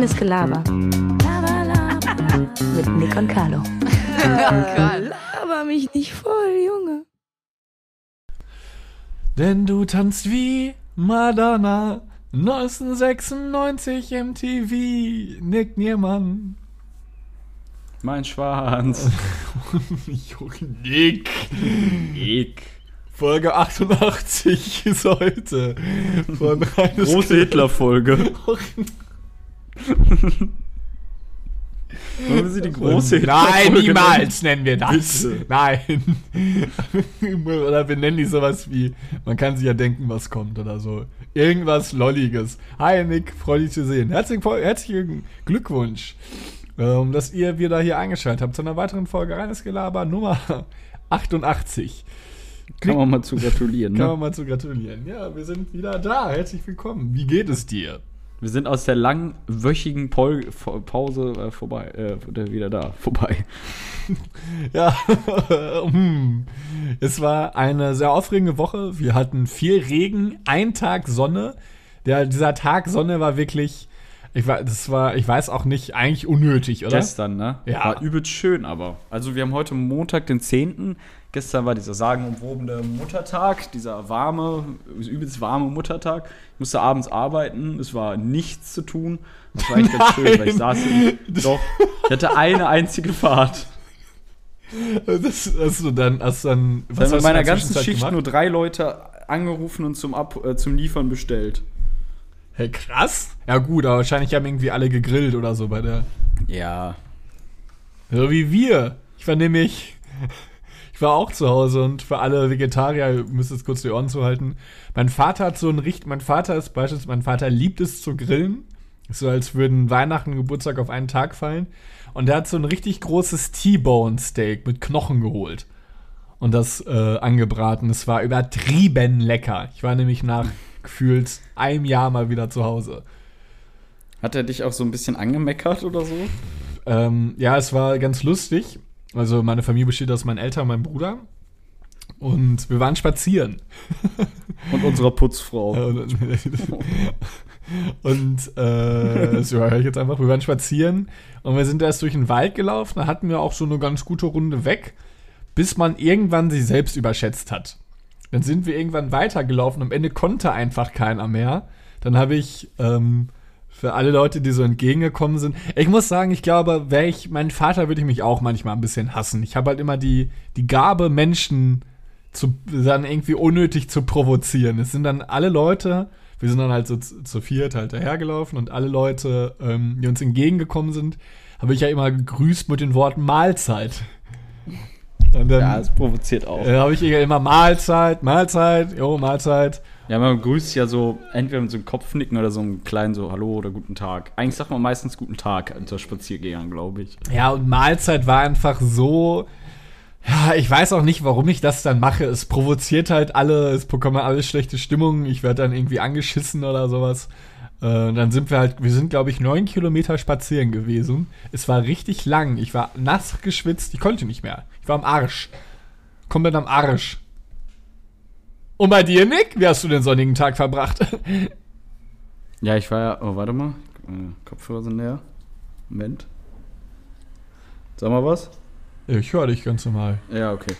Reines Gelaber. Mit Nick und Carlo. Laber mich nicht voll, Junge. Denn du tanzt wie Madonna. 1996 MTV. Nick Niermann. Mein Schwanz. Nick. Nick. Folge 88 ist heute. Von Große Hitler-Folge. Wollen wir sie die große Nein, niemals nennen wir das. Bitte. Nein. oder wir nennen die sowas wie, man kann sich ja denken, was kommt oder so. Irgendwas Lolliges. Hi Nick, freue dich zu sehen. Herzlichen, herzlichen Glückwunsch, ähm, dass ihr wieder hier eingeschaltet habt zu einer weiteren Folge Reines Gelaber Nummer 88. Kann man mal zu gratulieren, Kann ne? man mal zu gratulieren. Ja, wir sind wieder da. Herzlich willkommen. Wie geht es dir? Wir sind aus der langwöchigen Pol F- Pause äh, vorbei, äh, wieder da, vorbei. Ja, hm. es war eine sehr aufregende Woche. Wir hatten viel Regen, ein Tag Sonne. Der, dieser Tag Sonne war wirklich, ich, war, das war, ich weiß auch nicht, eigentlich unnötig, oder? Gestern, ne? Ja. War übelst schön, aber. Also, wir haben heute Montag, den 10. Gestern war dieser sagenumwobene Muttertag, dieser warme, übelst warme Muttertag. Ich musste abends arbeiten, es war nichts zu tun. Das war eigentlich ganz schön, weil ich saß in, Doch, ich hatte eine einzige Fahrt. Das hast du dann, hast dann, Ich habe hast in du meiner in der ganzen Schicht gemacht? nur drei Leute angerufen und zum, Ab äh, zum Liefern bestellt. Hey, krass. Ja, gut, aber wahrscheinlich haben irgendwie alle gegrillt oder so bei der. Ja. So wie wir. Ich war nämlich. Ich war auch zu Hause und für alle Vegetarier, ihr müsst jetzt kurz die Ohren zuhalten. Mein Vater hat so ein Richt. Mein Vater ist beispielsweise, mein Vater liebt es zu grillen. Ist so, als würden Weihnachten und Geburtstag auf einen Tag fallen. Und der hat so ein richtig großes T-Bone Steak mit Knochen geholt. Und das äh, angebraten. Es war übertrieben lecker. Ich war nämlich nach gefühlt einem Jahr mal wieder zu Hause. Hat er dich auch so ein bisschen angemeckert oder so? Ähm, ja, es war ganz lustig. Also meine Familie besteht aus meinen Eltern und meinem Bruder. Und wir waren spazieren. Und unserer Putzfrau. und äh, das höre ich jetzt einfach. Wir waren spazieren und wir sind erst durch den Wald gelaufen. Da hatten wir auch so eine ganz gute Runde weg, bis man irgendwann sich selbst überschätzt hat. Dann sind wir irgendwann weitergelaufen. Am Ende konnte einfach keiner mehr. Dann habe ich ähm, für alle Leute, die so entgegengekommen sind. Ich muss sagen, ich glaube, wäre ich, mein Vater würde ich mich auch manchmal ein bisschen hassen. Ich habe halt immer die, die Gabe, Menschen zu, dann irgendwie unnötig zu provozieren. Es sind dann alle Leute, wir sind dann halt so zu, zu viert halt dahergelaufen und alle Leute, ähm, die uns entgegengekommen sind, habe ich ja immer gegrüßt mit den Worten Mahlzeit. Und dann Ja, es provoziert auch. äh, habe ich immer Mahlzeit, Mahlzeit, jo, Mahlzeit. Ja, man grüßt ja so entweder mit so einem Kopfnicken oder so einem kleinen so Hallo oder Guten Tag. Eigentlich sagt man meistens Guten Tag unter Spaziergängern, glaube ich. Ja, und Mahlzeit war einfach so. Ja, ich weiß auch nicht, warum ich das dann mache. Es provoziert halt alle, es bekommen alle schlechte Stimmung. Ich werde dann irgendwie angeschissen oder sowas. Äh, dann sind wir halt, wir sind, glaube ich, neun Kilometer spazieren gewesen. Es war richtig lang. Ich war nass geschwitzt. Ich konnte nicht mehr. Ich war am Arsch. Komplett am Arsch. Und bei dir, Nick? Wie hast du den sonnigen Tag verbracht? Ja, ich war ja. Oh, warte mal. Meine Kopfhörer sind leer. Moment. Sag mal was? ich höre dich ganz normal. Ja, okay.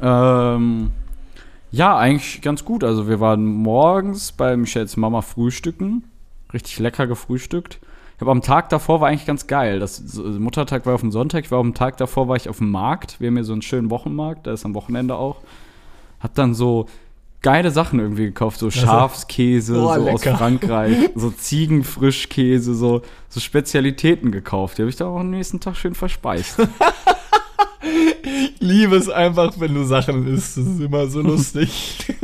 Ähm, ja, eigentlich ganz gut. Also wir waren morgens bei Michels Mama frühstücken. Richtig lecker gefrühstückt. Ich habe am Tag davor war eigentlich ganz geil. Das so, Muttertag war auf dem Sonntag. Ich war am Tag davor war ich auf dem Markt. Wir haben hier so einen schönen Wochenmarkt. Da ist am Wochenende auch. Hab dann so geile Sachen irgendwie gekauft, so Schafskäse Oh, so aus. Frankreich, so Ziegenfrischkäse, so, so Spezialitäten gekauft. Die habe ich dann auch am nächsten Tag schön verspeist. Ich liebe es einfach, wenn du Sachen isst. Das ist immer so lustig.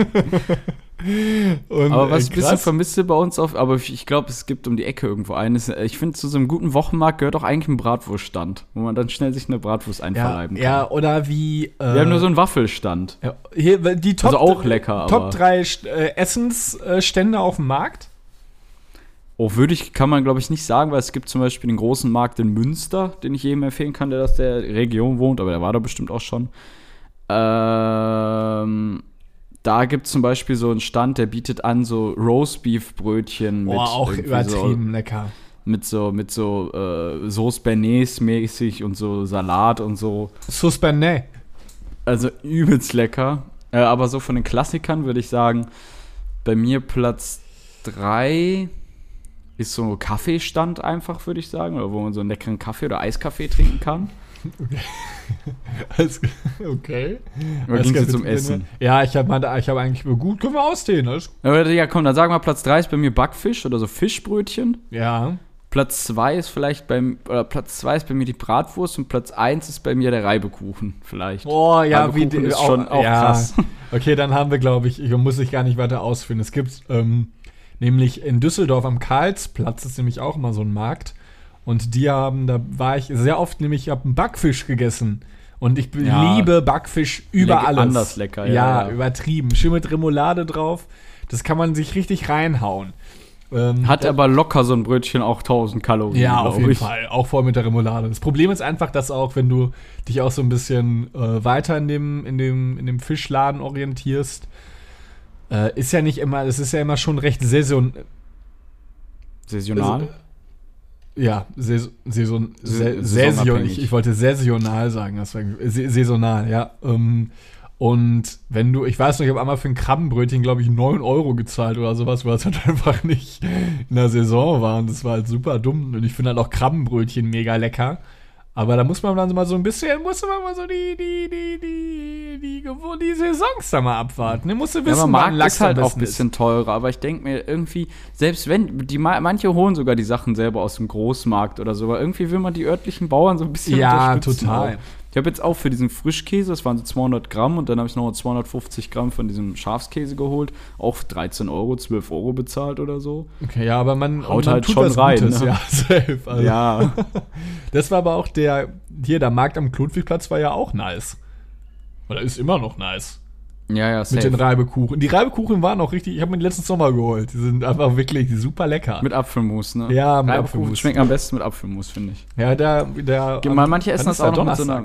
Und, Aber was ich äh, ein bisschen vermisse bei uns auf, aber ich glaube, es gibt um die Ecke irgendwo eines. Ich finde, zu so einem guten Wochenmarkt gehört auch eigentlich ein Bratwurststand, wo man dann schnell sich eine Bratwurst ja, einverleiben kann. ja, oder wie. Äh, Wir haben nur so einen Waffelstand. ja, hier, die Top, Also auch lecker, aber- Top 3 äh, Essensstände auf dem Markt. Oh, würde ich, kann man glaube ich nicht sagen, weil es gibt zum Beispiel den großen Markt in Münster, den ich jedem empfehlen kann, der aus der Region wohnt, aber der war da bestimmt auch schon. Ähm, da gibt es zum Beispiel so einen Stand, der bietet an so Roastbeef-Brötchen mit Boah, auch übertrieben lecker. So Mit so, mit so äh, Sauce Bernays mäßig und so Salat und so. Suspendé. Also übelst lecker. Äh, aber so von den Klassikern würde ich sagen, bei mir Platz 3 ist so ein Kaffeestand einfach, würde ich sagen. Oder wo man so einen leckeren Kaffee oder Eiskaffee trinken kann. Alles- Okay. Oder klar, jetzt um Essen? Ja, ich habe ich hab eigentlich gut, können wir ausdehnen. Alles ja, komm, dann sagen wir Platz 3 ist bei mir Backfisch oder so Fischbrötchen. Ja. Platz 2 ist vielleicht beim, oder Platz 2 ist bei mir die Bratwurst und Platz 1 ist bei mir der Reibekuchen, vielleicht. Oh, ja, wie Reibekuchen die, ist schon auch ja. krass. Okay, dann haben wir, glaube ich, ich muss ich gar nicht weiter ausführen. Es gibt ähm, nämlich in Düsseldorf am Karlsplatz ist nämlich auch mal so ein Markt. Und die haben, da war ich sehr oft nämlich, ich habe einen Backfisch gegessen. Und ich Ja. liebe Backfisch über Leck- alles. anders lecker, ja, ja, übertrieben. Schön mit Remoulade drauf. Das kann man sich richtig reinhauen. Ähm, Hat aber locker so ein Brötchen auch 1000 Kalorien. ja, auf jeden ich. Fall. Auch vor mit der Remoulade. Das Problem ist einfach, dass auch, wenn du dich auch so ein bisschen äh, weiter in dem, in, dem, in dem Fischladen orientierst, äh, ist ja nicht immer, es ist ja immer schon recht saison, Saisonal. Also, ja, saison, saison, Sa- saison, ich, ich wollte saisonal sagen, deswegen, sa- saisonal, ja. Ähm, und wenn du, ich weiß noch, ich habe einmal für ein Krabbenbrötchen, glaube ich, 9 Euro gezahlt oder sowas, weil es halt einfach nicht in der Saison war. Und das war halt super dumm. Und ich finde halt auch Krabbenbrötchen mega lecker. Aber da muss man dann mal so ein bisschen, muss man mal so die, die, die, die, die, die, die Saisons da mal abwarten. Ne? Musst du Ja, wissen, aber wann Markt Lachs ist halt auch ein bisschen teurer, aber ich denke mir irgendwie, selbst wenn, die ma- manche holen sogar die Sachen selber aus dem Großmarkt oder so, aber irgendwie will man die örtlichen Bauern so ein bisschen Ja, unterstützen. total. Auch. Ich habe jetzt auch für diesen Frischkäse, das waren so 200 Gramm und dann habe ich noch 250 Gramm von diesem Schafskäse geholt, auch 13 Euro, 12 Euro bezahlt oder so. Okay, ja, aber man Haut man halt tut schon was rein, Gutes, ne? Ja, safe. Also, Ja, Das war aber auch der, hier, der Markt am Klotwigplatz war ja auch nice. Oder ist immer noch nice. ja, ja, Mit safe. den Reibekuchen. Die Reibekuchen waren auch richtig, ich habe mir den letzten Sommer geholt. Die sind einfach wirklich super lecker. Mit Apfelmus, ne? Ja, mit Reibekuchen Apfelmus. schmecken am besten mit Apfelmus, finde ich. ja, der, der. Ge- manche essen das auch noch mit so einer-.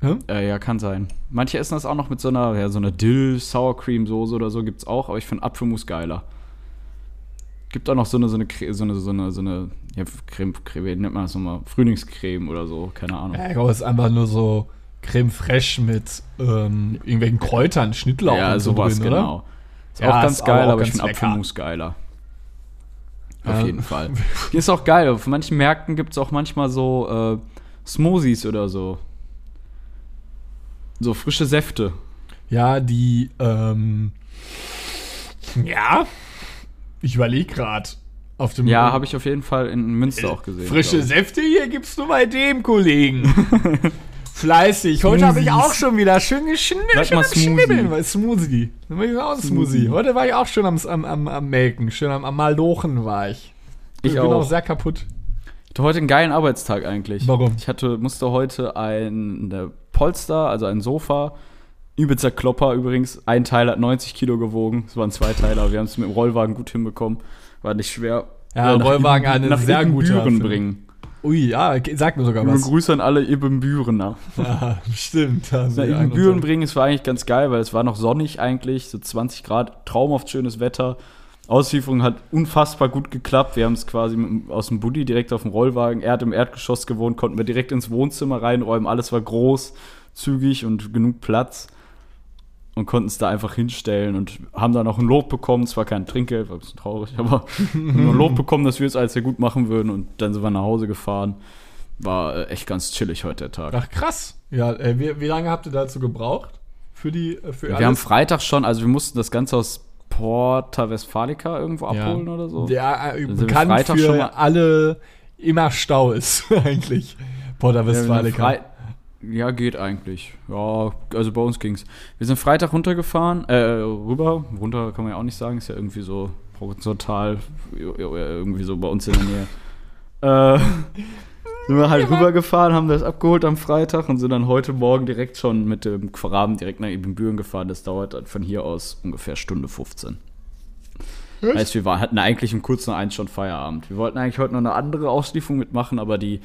Hm? Äh, ja, kann sein. Manche essen das auch noch mit so einer, ja, so einer Dill-Sour Cream Soße oder so gibt's auch, aber ich finde Apfelmus geiler. Gibt auch noch so eine, so eine, so eine, so eine, so eine, ja, Creme, Creme, wie nennt man das nochmal? Frühlingscreme oder so, keine Ahnung. Ja, ich glaube, es ist einfach nur so Creme fraiche mit ähm, irgendwelchen Kräutern, Schnittlauch ja, und so sowas, drin, genau. oder? Ist Ja, auch ganz ist geil, aber aber ich finde. Apfelmus geiler. Auf jeden Fall. Ist auch geil, auf manchen Märkten gibt's auch manchmal so äh, Smoothies oder so. So frische Säfte. Ja, die, ähm, ja, ich überlege gerade. Auf dem Ja, habe ich auf jeden Fall in Münster auch gesehen. Frische ich. Säfte hier gibst du bei dem Kollegen. Fleißig. Heute habe ich auch schon wieder schön geschnibbelt. Schön Schnibbeln. Smoothie. weil Smoothie. Ich Smoothie. Heute war ich auch schon am, am, am, am Melken. Schön am, am Malochen war ich. Ich bin auch. auch sehr kaputt. Ich hatte heute einen geilen Arbeitstag eigentlich. Warum? Ich hatte, musste heute ein eine Polster, also ein Sofa, übelster Klopper übrigens. Ein Teil hat 90 Kilo gewogen. Es waren zwei Teile, aber wir haben es mit dem Rollwagen gut hinbekommen. War nicht schwer. Ja, nach Rollwagen Ibben- eine nach sehr gute Ibbenbüren Waffe. bringen. Ui, ja, sag mir sogar was. Grüße an alle Ibbenbürener. Ja, stimmt. Nach Ibbenbüren bringen, es war eigentlich ganz geil, weil es war noch sonnig eigentlich, so 20 Grad, traumhaft schönes Wetter. Auslieferung hat unfassbar gut geklappt. Wir haben es quasi mit, aus dem Buddy direkt auf dem Rollwagen. Er hat im Erdgeschoss gewohnt, konnten wir direkt ins Wohnzimmer reinräumen. Alles war groß, zügig und genug Platz. Und konnten es da einfach hinstellen und haben dann auch ein Lob bekommen. Zwar kein Trinkgeld, war ein bisschen traurig, aber haben ein Lob bekommen, dass wir es alles sehr gut machen würden. Und dann sind wir nach Hause gefahren. War äh, echt ganz chillig heute der Tag. Ach, krass. Ja, äh, wie, wie lange habt ihr dazu gebraucht? Für die, äh, für Wir haben Freitag schon, also wir mussten das Ganze aus Porta Westfalica irgendwo abholen oder so. Der äh, bekannt Freitag schon mal- für alle immer Stau ist, eigentlich. Porta Ja, Westfalica. Frei- ja, geht eigentlich. Ja, also bei uns ging's. Wir sind Freitag runtergefahren, äh, rüber. Runter kann man ja auch nicht sagen, ist ja irgendwie so horizontal, irgendwie so bei uns in der Nähe. äh, sind wir halt rübergefahren, haben das abgeholt am Freitag und sind dann heute Morgen direkt schon mit dem Rahmen direkt nach Ibbenbüren gefahren. Das dauert dann von hier aus ungefähr Stunde 15. Heißt, wir war, hatten eigentlich um kurz nach eins schon Feierabend. Wir wollten eigentlich heute noch eine andere Auslieferung mitmachen, aber die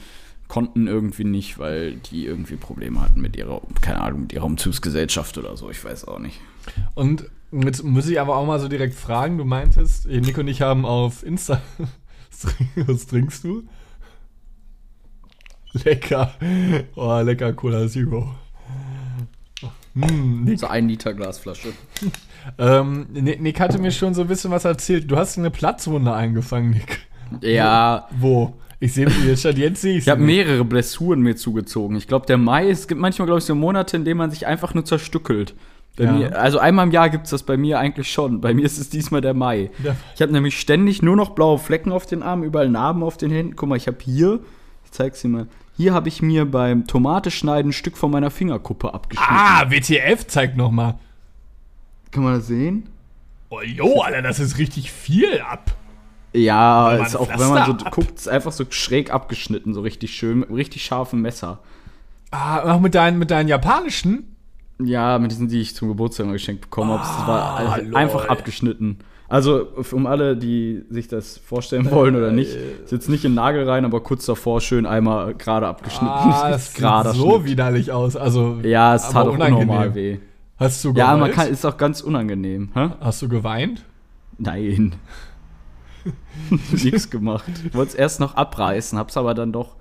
konnten irgendwie nicht, weil die irgendwie Probleme hatten mit ihrer, keine Ahnung, mit ihrer Umzugsgesellschaft oder so. Ich weiß auch nicht. Und jetzt muss ich aber auch mal so direkt fragen, du meintest, Nico und ich haben auf Insta Was trinkst du? Lecker. Oh, lecker Cola Zero. Hm, Nick, So ein Liter Glasflasche. ähm, Nick hatte mir schon so ein bisschen was erzählt. Du hast eine Platzwunde eingefangen, Nick. Ja, Wo? Ich sehe jetzt schon, jetzt sehe ich habe mehrere Blessuren mir zugezogen. Ich glaube, der Mai, es gibt manchmal, glaube ich, so Monate, in denen man sich einfach nur zerstückelt. Bei Ja. mir, also einmal im Jahr gibt es das bei mir eigentlich schon. Bei mir ist es diesmal der Mai. Ja. Ich habe nämlich ständig nur noch blaue Flecken auf den Armen, überall Narben auf den Händen. Guck mal, ich habe hier, ich zeig's dir mal, hier habe ich mir beim Tomateschneiden ein Stück von meiner Fingerkuppe abgeschnitten. Ah, WTF, zeig noch mal. Kann man das sehen? Oh, jo, Alter, das ist richtig viel ab. Ja, ist auch, wenn man so ab- guckt, ist einfach so schräg abgeschnitten, so richtig schön, mit richtig scharfen Messer. Ah, auch mit deinen, mit deinen japanischen? Ja, mit diesen, die ich zum Geburtstag geschenkt bekommen habe. Das war Ah, also lol. einfach abgeschnitten. Also, um alle, die sich das vorstellen wollen oder nicht, ist jetzt nicht in den Nagel rein, aber kurz davor schön einmal gerade abgeschnitten. Ah, das Ist sieht so Schnitt. widerlich aus. Also, Ja, es tat auch unnormal weh. Hast du Ja, geweint? man kann, ist auch ganz unangenehm. Hä? Hast du geweint? Nein. Nix gemacht. Ich wollte es erst noch abreißen, hab's aber dann doch.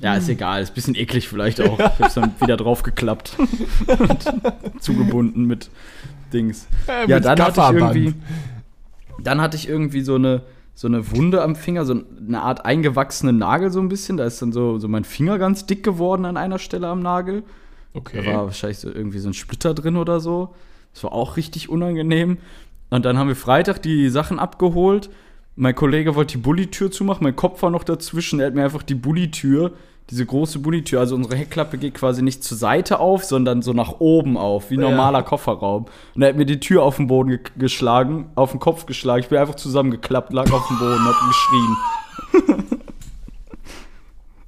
Ja, ist egal, ist ein bisschen eklig vielleicht auch. Ich hab's dann wieder draufgeklappt. und zugebunden mit Dings. Äh, Ja, mit dann hatte ich irgendwie. Dann hatte ich irgendwie so eine, so eine Wunde am Finger, so eine Art eingewachsenen Nagel so ein bisschen. Da ist dann so, so mein Finger ganz dick geworden an einer Stelle am Nagel. Okay. Da war wahrscheinlich so irgendwie so ein Splitter drin oder so. Das war auch richtig unangenehm. Und dann haben wir Freitag die Sachen abgeholt. Mein Kollege wollte die Bullitür zumachen, mein Kopf war noch dazwischen. Er hat mir einfach die Bullitür, diese große Bullitür, also unsere Heckklappe geht quasi nicht zur Seite auf, sondern so nach oben auf, wie Ja. normaler Kofferraum. Und er hat mir die Tür auf den Boden ge geschlagen, auf den Kopf geschlagen. Ich bin einfach zusammengeklappt, lag auf dem Boden, hab geschrien.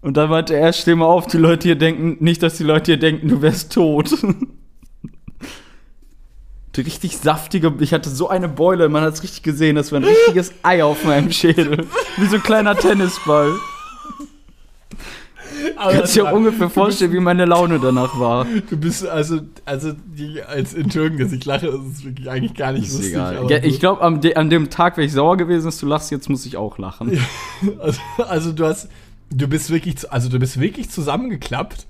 Und dann meinte er, steh mal auf, die Leute hier denken, nicht, dass die Leute hier denken, du wärst tot. Die richtig saftige, ich hatte so eine Beule, man hat es richtig gesehen, das war ein richtiges Ei auf meinem Schädel. Wie so ein kleiner Tennisball. Aber Kannst dir auch ungefähr vorstellen, wie meine Laune danach war. Du bist also, also die, als Entschuldigung, dass ich lache, ist es wirklich eigentlich gar nicht lustig. aber Ja, ich glaube, an, de an dem Tag wäre ich sauer gewesen, dass du lachst, jetzt muss ich auch lachen. also, also du hast, du bist wirklich, also du bist wirklich zusammengeklappt.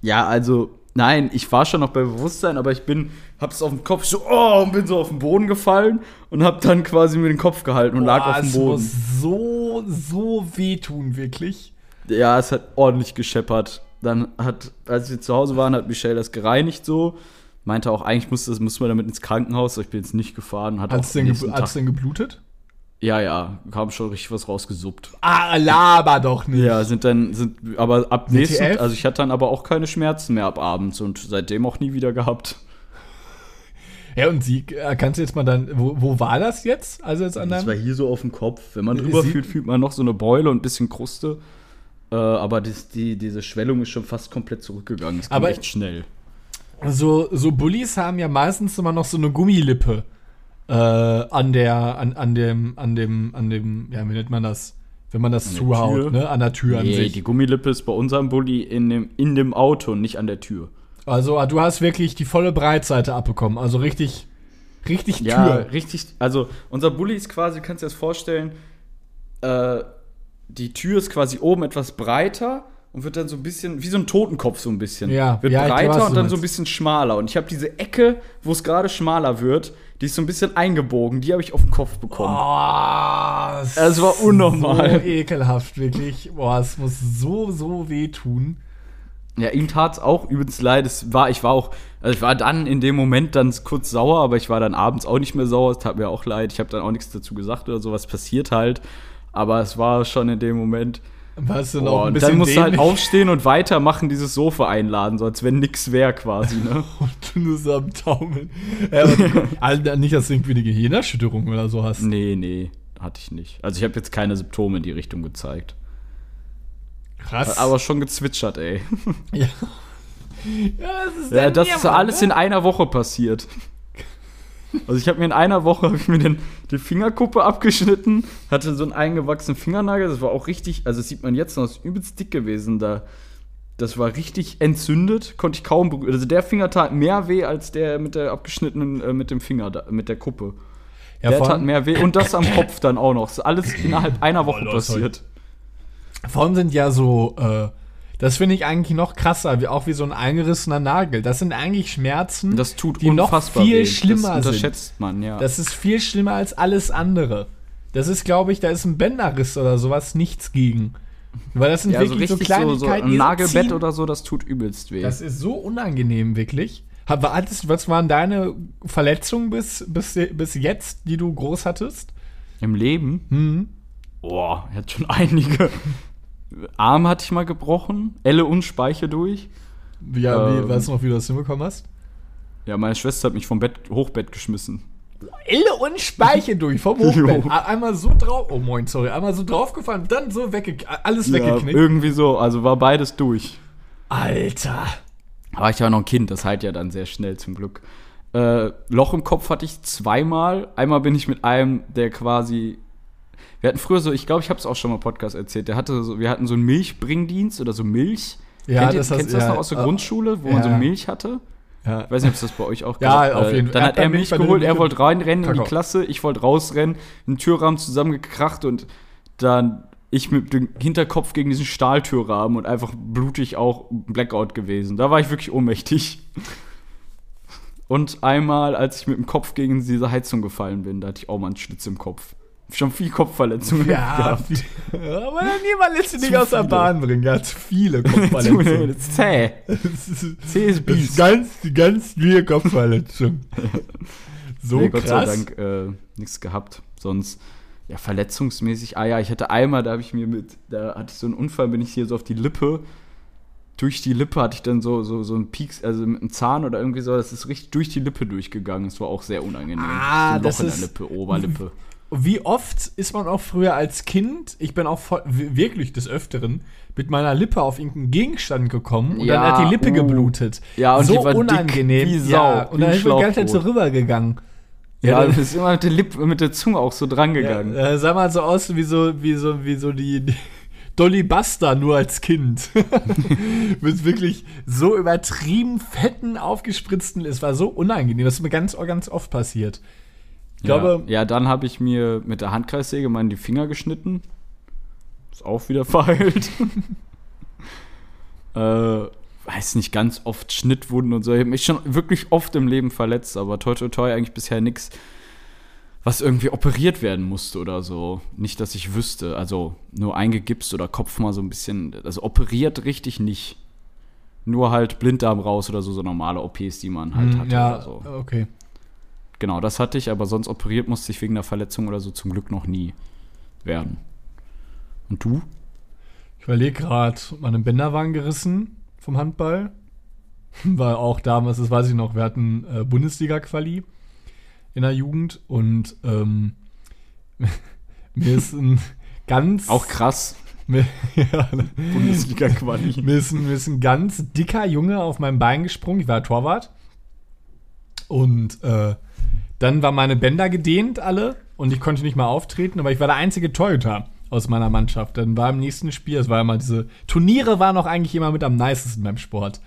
Ja, also, nein, ich war schon noch bei Bewusstsein, aber ich bin, hab's auf dem Kopf so, oh, und bin so auf den Boden gefallen und hab dann quasi mir den Kopf gehalten und lag Boah, auf dem Boden. muss so, so wehtun, wirklich. Ja, es hat ordentlich gescheppert. Dann hat, als wir zu Hause waren, hat Michelle das gereinigt so. Meinte auch, eigentlich muss, das, muss man damit ins Krankenhaus. Ich bin jetzt nicht gefahren. Hat es denn, ge nächsten denn geblutet? Ja, ja, kam schon richtig was rausgesuppt. Ah, laber doch nicht. Ja, sind dann, sind, aber ab nächsten, WTF? also ich hatte dann aber auch keine Schmerzen mehr ab abends und seitdem auch nie wieder gehabt. Ja, und sie, äh, kannst du jetzt mal dann, wo, wo war das jetzt? Also jetzt an Das war hier so auf dem Kopf. Wenn man drüber Sie- fühlt, fühlt man noch so eine Beule und ein bisschen Kruste. Äh, aber das, die, diese Schwellung ist schon fast komplett zurückgegangen. Das ging Aber- echt schnell. So, so Bullies haben ja meistens immer noch so eine Gummilippe äh, an der, an, an dem, an dem, an dem, ja, wie nennt man das? Wenn man das zuhaut, ne? An der Tür an Nee, sich. die Gummilippe ist bei unserem Bulli in dem, in dem Auto und nicht an der Tür. Also du hast wirklich die volle Breitseite abbekommen. Also richtig, richtig Ja, Tür. richtig. Also unser Bulli ist quasi, kannst du dir das vorstellen, äh, die Tür ist quasi oben etwas breiter und wird dann so ein bisschen, wie so ein Totenkopf so ein bisschen. Ja, Wird ja, breiter glaub, was und dann so ein bisschen schmaler. Und ich habe diese Ecke, wo es gerade schmaler wird, die ist so ein bisschen eingebogen. Die habe ich auf den Kopf bekommen. Oh, das Es war unnormal. So ekelhaft, wirklich. Boah, es muss so, so wehtun. Ja, ihm tat's auch übelst leid. Es war, ich war auch, also ich war dann in dem Moment dann kurz sauer, aber ich war dann abends auch nicht mehr sauer. Es tat mir auch leid. Ich habe dann auch nichts dazu gesagt oder sowas passiert halt. Aber es war schon in dem Moment. Warst du noch Boah, ein und bisschen dann musst du halt dämlich aufstehen und weitermachen, dieses Sofa einladen, so als wenn nix wäre quasi, ne? und du nur so am Taumeln. Ja, aber nicht, dass du irgendwie eine Gehirnerschütterung oder so hast. nee, nee, hatte ich nicht. Also ich habe jetzt keine Symptome in die Richtung gezeigt. Krass. Aber schon gezwitschert, ey. ja. ja, das ist, Ja, das ist alles ne? in einer Woche passiert. Also ich habe mir in einer Woche ich mir den, die Fingerkuppe abgeschnitten, hatte so einen eingewachsenen Fingernagel, das war auch richtig, also das sieht man jetzt noch, das ist übelst dick gewesen da. Das war richtig entzündet, konnte ich kaum berühren. Also der Finger tat mehr weh als der mit der abgeschnittenen, äh, mit dem Finger, da, mit der Kuppe. Ja, der tat mehr weh. Und das am Kopf dann auch noch. Ist alles innerhalb einer Woche Leute, passiert. Vor allem sind ja so, äh, das finde ich eigentlich noch krasser, wie, auch wie so ein eingerissener Nagel. Das sind eigentlich Schmerzen, Das tut die noch viel weh. schlimmer das sind. unterschätzt man, ja. Das ist viel schlimmer als alles andere. Das ist, glaube ich, da ist ein Bänderriss oder sowas nichts gegen. Weil das sind ja, so wirklich so, so, so, Kleinigkeiten. ein Nagelbett oder so, das tut übelst weh. Das ist so unangenehm, wirklich. Hattest- Was waren deine Verletzungen bis, bis, bis jetzt, die du groß hattest? Im Leben? Hm. Boah, er hat schon einige. Arm hatte ich mal gebrochen, Elle und Speiche durch. Ja, wie, Ähm. weißt du noch, wie du das hinbekommen hast? Ja, meine Schwester hat mich vom Bett, Hochbett geschmissen. Elle und Speiche durch vom Hochbett. Einmal so drauf, oh moin, sorry, einmal so draufgefallen, dann so wegge alles Ja, weggeknickt. irgendwie so, also war beides durch. Alter. Aber ich war noch ein Kind, das heilt ja dann sehr schnell zum Glück. Äh, Loch im Kopf hatte ich zweimal. Einmal bin ich mit einem, der quasi. Wir hatten früher so, ich glaube, ich habe es auch schon mal im Podcast erzählt. Der hatte so, wir hatten so einen Milchbringdienst oder so Milch. Ja, Kennt ihr, das hast- kennst du das ja, noch aus der äh, Grundschule, wo man so ja. Milch hatte? Ja. Ich weiß nicht, ob es das bei euch auch Ja, gab. auf jeden Fall. Dann hat er der geholt, er wollte reinrennen in die. Klasse, ich wollte rausrennen, den Türrahmen zusammengekracht und dann ich mit dem Hinterkopf gegen diesen Stahltürrahmen und einfach blutig auch Blackout gewesen. Da war ich wirklich ohnmächtig. Und einmal, als ich mit dem Kopf gegen diese Heizung gefallen bin, da hatte ich auch mal einen Schlitz im Kopf. Schon viel Kopfverletzungen Ja, gehabt. aber dann niemand lässt Zu aus der. Bahn bringen. Ja, zu viele Kopfverletzungen. zäh. Das ist- Zäh ist Biest. ganz, ganz viele Kopfverletzungen. So nee, Gott sei krass. Dank äh, nichts gehabt. Sonst, ja, verletzungsmäßig. Ah ja, ich hatte einmal, da habe ich mir mit, da hatte ich so einen Unfall, bin ich hier so auf die Lippe. Durch die Lippe hatte ich dann so, so, so einen Pieks, also mit einem Zahn oder irgendwie so, das ist richtig durch die Lippe durchgegangen. Das war auch sehr unangenehm. Ah, so ein das Loch in ist- der Lippe, Oberlippe. Wie oft ist man auch früher als Kind, ich bin auch voll, wirklich des Öfteren, mit meiner Lippe auf irgendeinen Gegenstand gekommen und Ja, dann hat die Lippe uh. geblutet. Ja, und so die war dick unangenehm. wie Sau, Ja, und dann ist man ganze Zeit so rübergegangen. Ja, dann- du bist immer mit der, Lippe, mit der Zunge auch so dran gegangen. Ja, äh, sah mal so aus wie so, wie so, wie so die, die Dolly Buster nur als Kind. Mit wirklich so übertrieben fetten, aufgespritzten, es war so unangenehm. Das ist mir ganz, ganz oft passiert. Glaube, ja, ja, dann habe ich mir mit der Handkreissäge mal in die Finger geschnitten. Ist auch wieder verheilt. äh, weiß nicht, ganz oft Schnittwunden und so. Ich habe mich schon wirklich oft im Leben verletzt, aber toi toi toi eigentlich bisher nichts, was irgendwie operiert werden musste oder so. Nicht, dass ich wüsste. Also nur eingegipst oder Kopf mal so ein bisschen. Also operiert richtig nicht. Nur halt Blinddarm raus oder so, so normale OPs, die man halt Hm, hatte ja, oder so. okay. Genau, das hatte ich, aber sonst operiert musste ich wegen einer Verletzung oder so zum Glück noch nie werden. Und du? Ich überlege gerade, meine Bänder waren gerissen vom Handball. War auch damals, das weiß ich noch, wir hatten äh, Bundesliga-Quali in der Jugend und ähm, mir ist ein ganz. Auch krass. Ja, Bundesliga-Quali. mir, ist ein, mir ist ein ganz dicker Junge auf mein Bein gesprungen. Ich war Torwart. Und äh, dann waren meine Bänder gedehnt alle und ich konnte nicht mehr auftreten, aber ich war der einzige Torhüter aus meiner Mannschaft. Dann war im nächsten Spiel, es war immer diese Turniere waren auch eigentlich immer mit am nicesten beim Sport.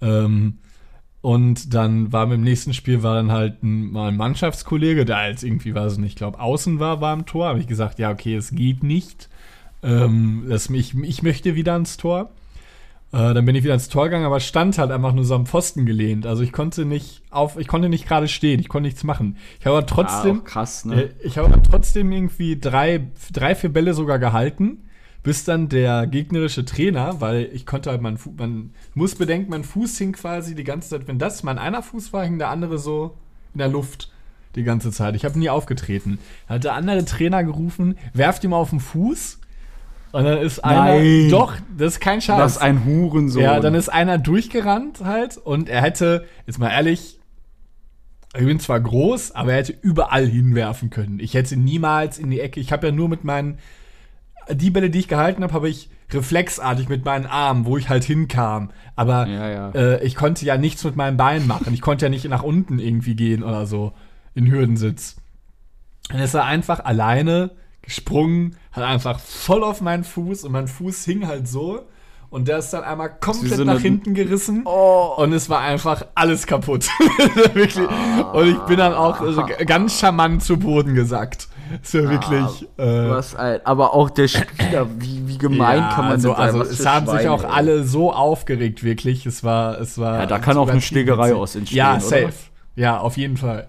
Ähm, und dann war im nächsten Spiel war dann halt ein, mal ein Mannschaftskollege, der als irgendwie, weiß ich nicht, ich glaube, außen war, war im Tor. Habe ich gesagt, ja, okay, es geht nicht. Ähm, das, ich, ich möchte wieder ans Tor. Äh, dann bin ich wieder ins Tor gegangen, aber stand halt einfach nur so am Pfosten gelehnt. Also ich konnte nicht auf, ich konnte nicht gerade stehen, ich konnte nichts machen. Ich habe aber trotzdem, Ah, auch krass, ne? äh, ich habe aber trotzdem irgendwie drei, drei, vier Bälle sogar gehalten, bis dann der gegnerische Trainer, weil ich konnte halt meinen Fuß, man muss bedenken, mein Fuß hing quasi die ganze Zeit, wenn das mein einer Fuß war, hing der andere so in der Luft die ganze Zeit. Ich habe nie aufgetreten. Dann hat der andere Trainer gerufen, werft ihm auf den Fuß. Und dann ist einer, Nein. doch, das ist kein Scheiß. Das ist ein Hurensohn. Ja, dann ist einer durchgerannt halt und er hätte, jetzt mal ehrlich, ich bin zwar groß, aber er hätte überall hinwerfen können. Ich hätte niemals in die Ecke, ich habe ja nur mit meinen, die Bälle, die ich gehalten habe, habe ich reflexartig mit meinen Armen, wo ich halt hinkam. Aber Ja, ja. Äh, ich konnte ja nichts mit meinen Beinen machen. Ich konnte ja nicht nach unten irgendwie gehen oder so in Hürdensitz. Dann ist er einfach alleine gesprungen, hat einfach voll auf meinen Fuß und mein Fuß hing halt so. und der ist dann einmal komplett so nach hinten gerissen Oh. und es war einfach alles kaputt. wirklich. Und ich bin dann auch also, ganz charmant zu Boden gesackt. Ist ja wirklich. äh, Was ein, aber auch der Spieler, wie, wie gemein ja, kann man also, sein? also Was es haben sich Schweine, auch ey. alle so aufgeregt, wirklich. Es war, es war. Ja, da kann auch eine Schlägerei aus entstehen, Ja, oder? safe. Ja, auf jeden Fall.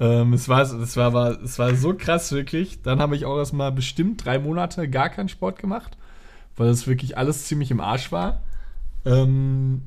Ähm, es, war, es, war, war, es war so krass, wirklich. Dann habe ich auch erstmal bestimmt drei Monate gar keinen Sport gemacht, weil es wirklich alles ziemlich im Arsch war. Ähm,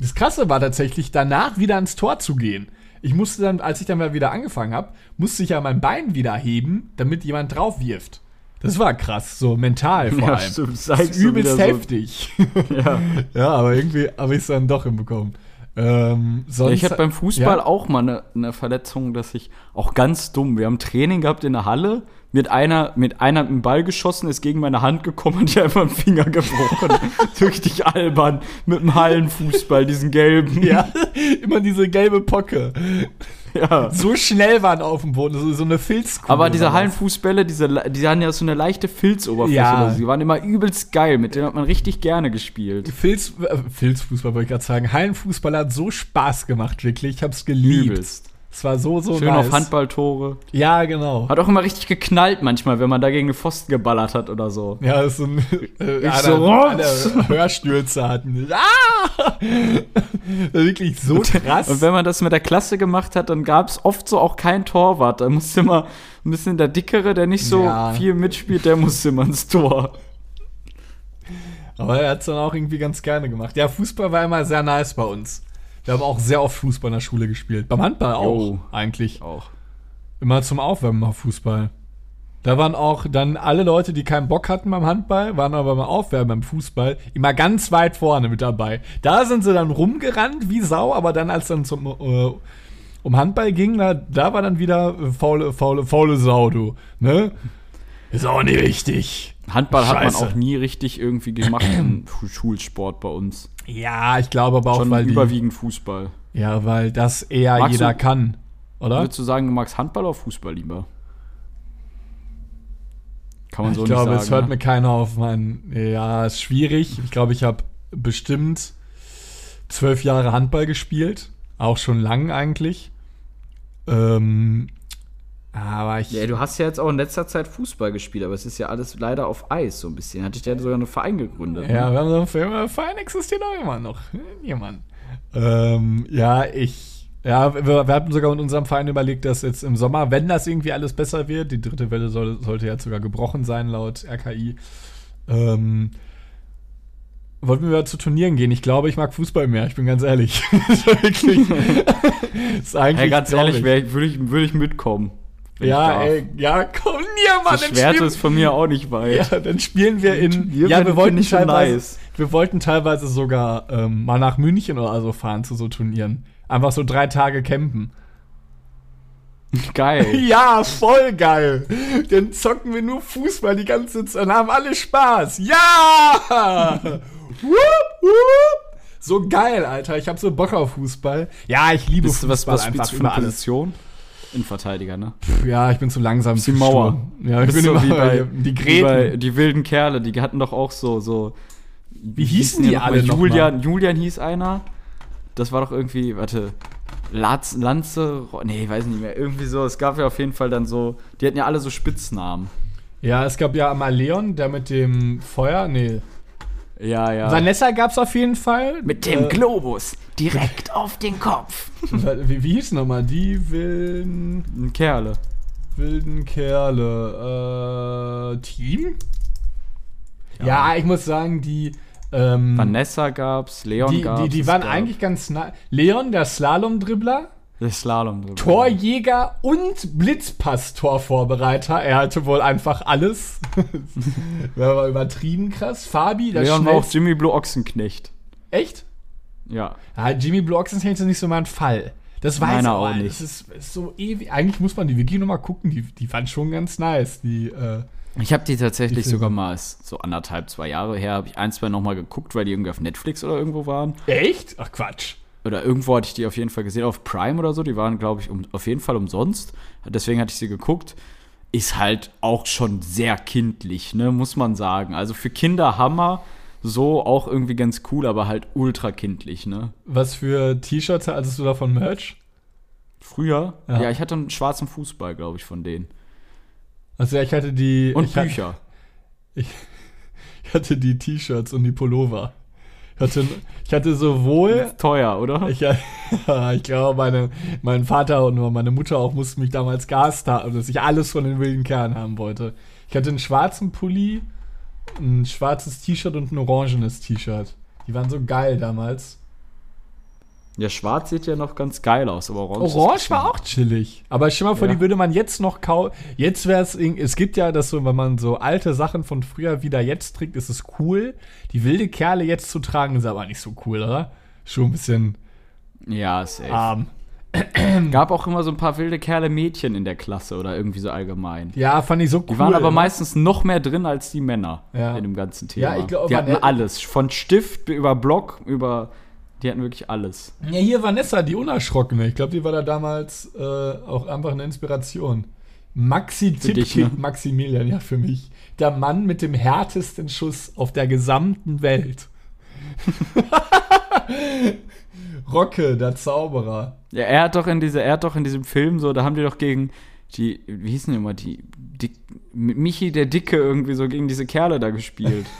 das Krasse war tatsächlich, danach wieder ans Tor zu gehen. Ich musste dann, als ich dann mal wieder angefangen habe, musste ich ja mein Bein wieder heben, damit jemand drauf wirft. Das war krass, so mental vor Ja, allem. stimmt. Das ist übelst wieder so- heftig. Ja. ja, aber irgendwie habe ich es dann doch hinbekommen. Ähm, sonst, ich hatte beim Fußball Ja. auch mal eine, eine Verletzung, dass ich auch ganz dumm. Wir haben Training gehabt in der Halle. Mit einer, mit einer mit dem Ball geschossen, ist gegen meine Hand gekommen und die einfach einen Finger gebrochen. richtig albern. Mit dem Hallenfußball, diesen gelben. Ja, immer diese gelbe Pocke. ja. So schnell waren auf dem Boden, so, so eine Filzkugel. Aber diese. Hallenfußbälle, diese, die hatten ja so eine leichte Filzoberfläche. Ja. oder so. Die waren immer übelst geil. Mit denen hat man richtig gerne gespielt. Filz, äh, Filzfußball wollte ich gerade sagen. Hallenfußball hat so Spaß gemacht, wirklich. Ich hab's geliebt. Übelst. Es war so, so Schön nice. auf Handballtore. Ja, genau. Hat auch immer richtig geknallt manchmal, wenn man dagegen eine Pfosten geballert hat oder so. Ja, das ist so ein. Äh, Ich so, alle, alle Hörstürze hatten. Ah! Wirklich so krass. Und wenn man das mit der Klasse gemacht hat, dann gab es oft so auch kein Torwart. Da musste immer ein bisschen der Dickere, der nicht so Ja. viel mitspielt, der musste immer ins Tor. Aber er hat es dann auch irgendwie ganz gerne gemacht. Ja, Fußball war immer sehr nice bei uns. Wir haben auch sehr oft Fußball in der Schule gespielt. Beim Handball auch, Jo. eigentlich. Auch. Immer zum Aufwärmen auf Fußball. Da waren auch dann alle Leute, die keinen Bock hatten beim Handball, waren aber beim Aufwärmen beim Fußball immer ganz weit vorne mit dabei. Da sind sie dann rumgerannt wie Sau, aber dann als dann zum äh, um Handball ging, da, da war dann wieder äh, faule, faule, faule Sau, du. Ne? Ist auch nicht richtig. Handball hat man Scheiße. auch nie richtig irgendwie gemacht im Schu- Schulsport bei uns. Ja, ich glaube aber auch, Schon weil die, überwiegend Fußball. Ja, weil das eher Magst jeder du- kann, oder? Würdest du sagen, du magst Handball oder Fußball lieber? Kann man so ich nicht glaube, sagen. es hört ne? mir keiner auf meinen. Ja, ist schwierig. Ich glaube, ich habe bestimmt zwölf Jahre Handball gespielt. Auch schon lang eigentlich. Ähm, aber ich. Ja, du hast ja jetzt auch in letzter Zeit Fußball gespielt, aber es ist ja alles leider auf Eis so ein bisschen. Hatte ich ja sogar einen Verein gegründet. Ja, wir haben so einen Film, Verein existiert auch immer noch. Jemand. Ähm, ja, ich. Ja, wir, wir hatten sogar in unserem Verein überlegt, dass jetzt im Sommer, wenn das irgendwie alles besser wird, die dritte Welle soll, sollte jetzt sogar gebrochen sein laut RKI, ähm, wollten wir zu Turnieren gehen. Ich glaube, ich mag Fußball mehr, ich bin ganz ehrlich. Das ist wirklich. ist eigentlich Hey, ganz traurig. ehrlich, würde ich, würd ich mitkommen. Ja, ey, ja, komm, Niermann, Das Schwert ist von mir auch nicht weit. ja, dann spielen wir in. Turnier ja, wir wollten teilweise, nice. wir wollten teilweise sogar ähm, mal nach München oder so fahren zu so Turnieren. Einfach so drei Tage campen. Geil. Ja, voll geil. Dann zocken wir nur Fußball die ganze Zeit und haben alle Spaß. Ja! wupp, wupp. So geil, Alter. Ich hab so Bock auf Fußball. Ja, ich liebe Bist du, Fußball was, was einfach spielst du für eine über alles. Innenverteidiger, ne? Ja, ich bin zu langsam. Die Mauer. stur. Ja, ich bin so immer wie bei, die wie bei Gräten. die wilden Kerle, die hatten doch auch so, so Wie hießen die noch mal? alle Julian, Julian hieß einer. Das war doch irgendwie, warte, Latz, Lanze, nee, weiß nicht mehr, irgendwie so. Es gab ja auf jeden Fall dann so, die hatten ja alle so Spitznamen. Ja, es gab ja einmal Leon, der mit dem Feuer. Nee. Ja, ja. Vanessa gab's auf jeden Fall. Mit dem Äh, Globus direkt auf den Kopf. Wie, wie hieß nochmal? Die wilden, Kerle. wilden Kerle. Äh, Team? Ja. ich muss sagen, die. Ähm, Vanessa gab's, Leon die, gab's. die, die waren gab eigentlich ganz nah. Leon, der Slalom-Dribbler, Der Slalom. Torjäger und Blitzpass-Torvorbereiter. Er hatte wohl einfach alles. das war übertrieben krass. Fabi, der Leon war auch Jimmy Blue Ochsenknecht. Echt? Ja. Ja, Jimmy Blue Ochsenknecht ist nicht so mein Fall. Das weiß Meiner auch aber, nicht. Das ist, ist so ewig. Eigentlich muss man die Wiki nochmal gucken. Die, die fand schon ganz nice. Die, äh, Ich habe die tatsächlich Die sogar mal, so anderthalb, zwei Jahre her, habe ich ein, zwei nochmal geguckt, weil die irgendwie auf Netflix oder irgendwo waren. echt? Ach Quatsch. Oder irgendwo hatte ich die auf jeden Fall gesehen, auf Prime oder so. Die waren, glaube ich, um, auf jeden Fall umsonst. Deswegen hatte ich sie geguckt. Ist halt auch schon sehr kindlich, ne, muss man sagen. Also für Kinder Hammer. so auch irgendwie ganz cool, aber halt ultra kindlich, ne? Was für T-Shirts hattest du da von Merch? Früher? Ja. Ja, ich hatte einen schwarzen Fußball, glaube ich, von denen. Also ja, ich hatte die. Und ich, ha- Bücher. Ich hatte die T-Shirts und die Pullover. Ich hatte, ich hatte sowohl. Teuer, oder? Ich, ich glaube, meine, mein Vater und meine Mutter auch mussten mich damals gast haben, dass ich alles von den wilden Kerlen haben wollte. Ich hatte einen schwarzen Pulli, ein schwarzes T-Shirt und ein orangenes T-Shirt. Die waren so geil damals. Ja, schwarz sieht ja noch ganz geil aus, aber orange. ist Orange war auch chillig. Aber stell mal vor, Ja. die würde man jetzt noch kaufen. Jetzt wäre es, es gibt ja das so, wenn man so alte Sachen von früher wieder jetzt trägt, ist es cool. Die wilde Kerle jetzt zu tragen, ist aber nicht so cool, oder? Schon ein bisschen Ja, safe. arm. Gab auch immer so ein paar wilde Kerle Mädchen in der Klasse oder irgendwie so allgemein. Ja, fand ich so cool. Die waren aber ne? meistens noch mehr drin als die Männer Ja. in dem ganzen Thema. Ja, ich glaub, die hatten Vanessa- alles. Von Stift über Block über. Die hatten wirklich alles. Ja, hier Vanessa, die Unerschrockene. Ich glaube, die war da damals äh, auch einfach eine Inspiration. Maxi Tippkick ne? Maximilian, ja, für mich. Der Mann mit dem härtesten Schuss auf der gesamten Welt. Rocke, der Zauberer. Ja, er hat doch in dieser, er hat doch in diesem Film so, da haben die doch gegen die, wie hießen die immer, die, die Michi der Dicke irgendwie so gegen diese Kerle da gespielt.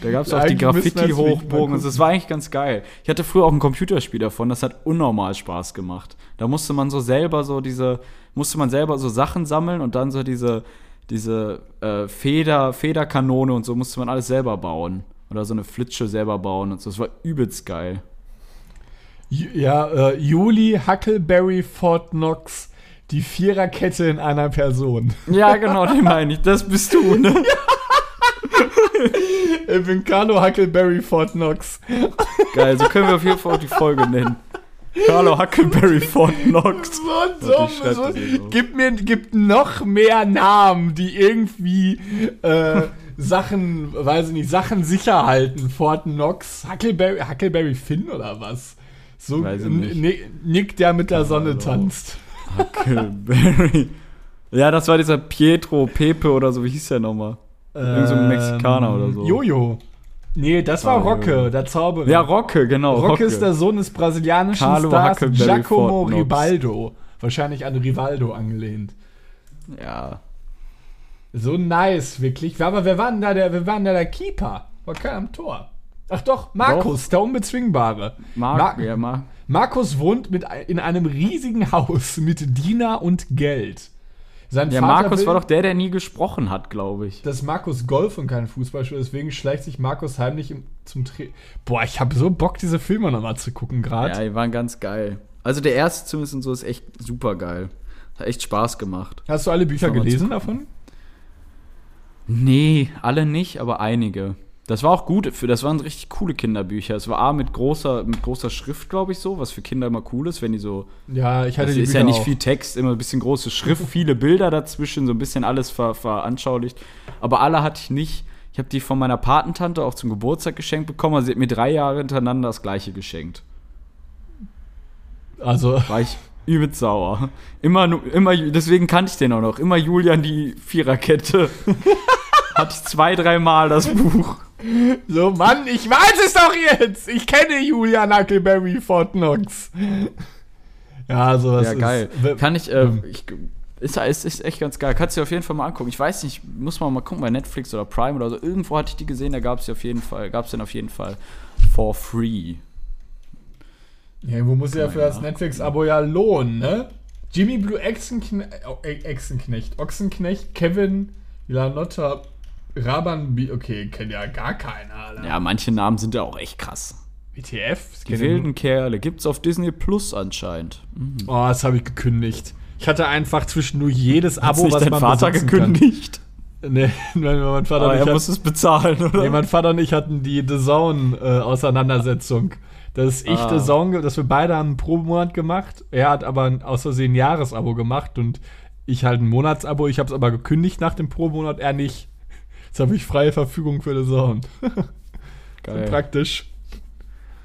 Da gab es Ja, auch die Graffiti-Hochbogen. und so. Das war eigentlich ganz geil. Ich hatte früher auch ein Computerspiel davon, das hat unnormal Spaß gemacht. Da musste man so selber so diese, musste man selber so Sachen sammeln und dann so diese, diese äh, Feder, Federkanone und so musste man alles selber bauen. Oder so eine Flitsche selber bauen und so. Das war übelst geil. Ja, äh, Juli, Huckleberry, Fort Knox, die Viererkette in einer Person. Ja, genau, den meine ich. Das bist du, ne? Ich bin Carlo Huckleberry, Fort Knox. Geil, so können wir auf jeden Fall auch die Folge nennen. Carlo Huckleberry Fort Knox. So dumm. So, gib mir gib noch mehr Namen, die irgendwie äh, Sachen, weiß ich nicht, Sachen sicher halten. Fort Knox, Huckleberry, Huckleberry Finn oder was? So. Nick, Nick, der mit der Sonne Hallo. tanzt. Huckleberry. Ja, das war dieser Pietro Pepe oder so, wie hieß der nochmal? Irgend so ein Mexikaner oder so. Ähm, Jojo. Nee, das war Ah, Rocke, der Zauberer. Ja, Rocke, genau. Rocke ist der Sohn des brasilianischen Carlo Stars Huckleberry Giacomo. Ribaldo. Wahrscheinlich an Rivaldo angelehnt. Ja. So nice, wirklich. Aber wer war denn da der, wer war denn da der Keeper? War keiner am Tor. Ach doch, Markus, der Unbezwingbare. Mark, Ma- ja, Mark. Markus wohnt mit, in einem riesigen Haus mit Diener und Geld. Sein Ja, Vater Markus will, war doch der, der nie gesprochen hat, glaube ich. dass Markus Golf und kein Fußball spielt, deswegen schleicht sich Markus heimlich im, zum Dreh. Boah, ich habe so Bock, diese Filme nochmal zu gucken gerade. Ja, die waren ganz geil. Also der erste zumindest und so ist echt super geil. Hat echt Spaß gemacht. Hast du alle Bücher gelesen davon? Nee, alle nicht, aber einige. Das war auch gut, für, das waren richtig coole Kinderbücher. Es war A mit großer, mit großer Schrift, glaube ich, so, was für Kinder immer cool ist, wenn die so. Ja, ich hatte die ist Bücher ja nicht auch. viel Text, immer ein bisschen große Schrift, viele Bilder dazwischen, so ein bisschen alles ver, veranschaulicht. Aber alle hatte ich nicht. Ich habe die von meiner Patentante auch zum Geburtstag geschenkt bekommen. Also sie hat mir drei Jahre hintereinander das gleiche geschenkt. Also, War ich übelst sauer. Immer, immer, deswegen kannte ich den auch noch. Immer Julian die Viererkette. Hatte ich zwei, dreimal das Buch. So, Mann, ich weiß es doch jetzt! Ich kenne Julian Huckleberry Fort Knox. Ja, sowas Ja, geil. ist. Kann ich, äh, Mhm. ich ist, ist, ist echt ganz geil. Kannst du dir auf jeden Fall mal angucken. Ich weiß nicht, muss man mal gucken bei Netflix oder Prime oder so. Irgendwo hatte ich die gesehen, da gab es auf jeden Fall, gab es den auf jeden Fall for free. Ja, wo muss ja für das. Netflix-Abo ja lohnen, ne? Jimmy Blue Echsenknecht, Echsenknecht, Ochsenknecht, Kevin, Lanotta, Raban, okay, kennt ja gar keiner, Alter. Ja, manche Namen sind ja auch echt krass. WTF? Die wilden Kerle gibt's auf Disney Plus anscheinend. Mhm. Oh, das habe ich gekündigt. Ich hatte einfach zwischendurch jedes Abo, nicht was dein man Vater gekündigt? Kann. Nee, mein, Vater Aber er ich muss es bezahlen, oder? nee, mein Vater und ich hatten die The Zone-Auseinandersetzung. dass ich Ah. The Zone, dass wir beide haben einen Probemonat gemacht. Er hat aber ein, aus Versehen ein Jahresabo gemacht und ich halt ein Monatsabo. Ich habe es aber gekündigt nach dem Probemonat, er nicht. Jetzt habe ich freie Verfügung für The Zone. Geil. Praktisch.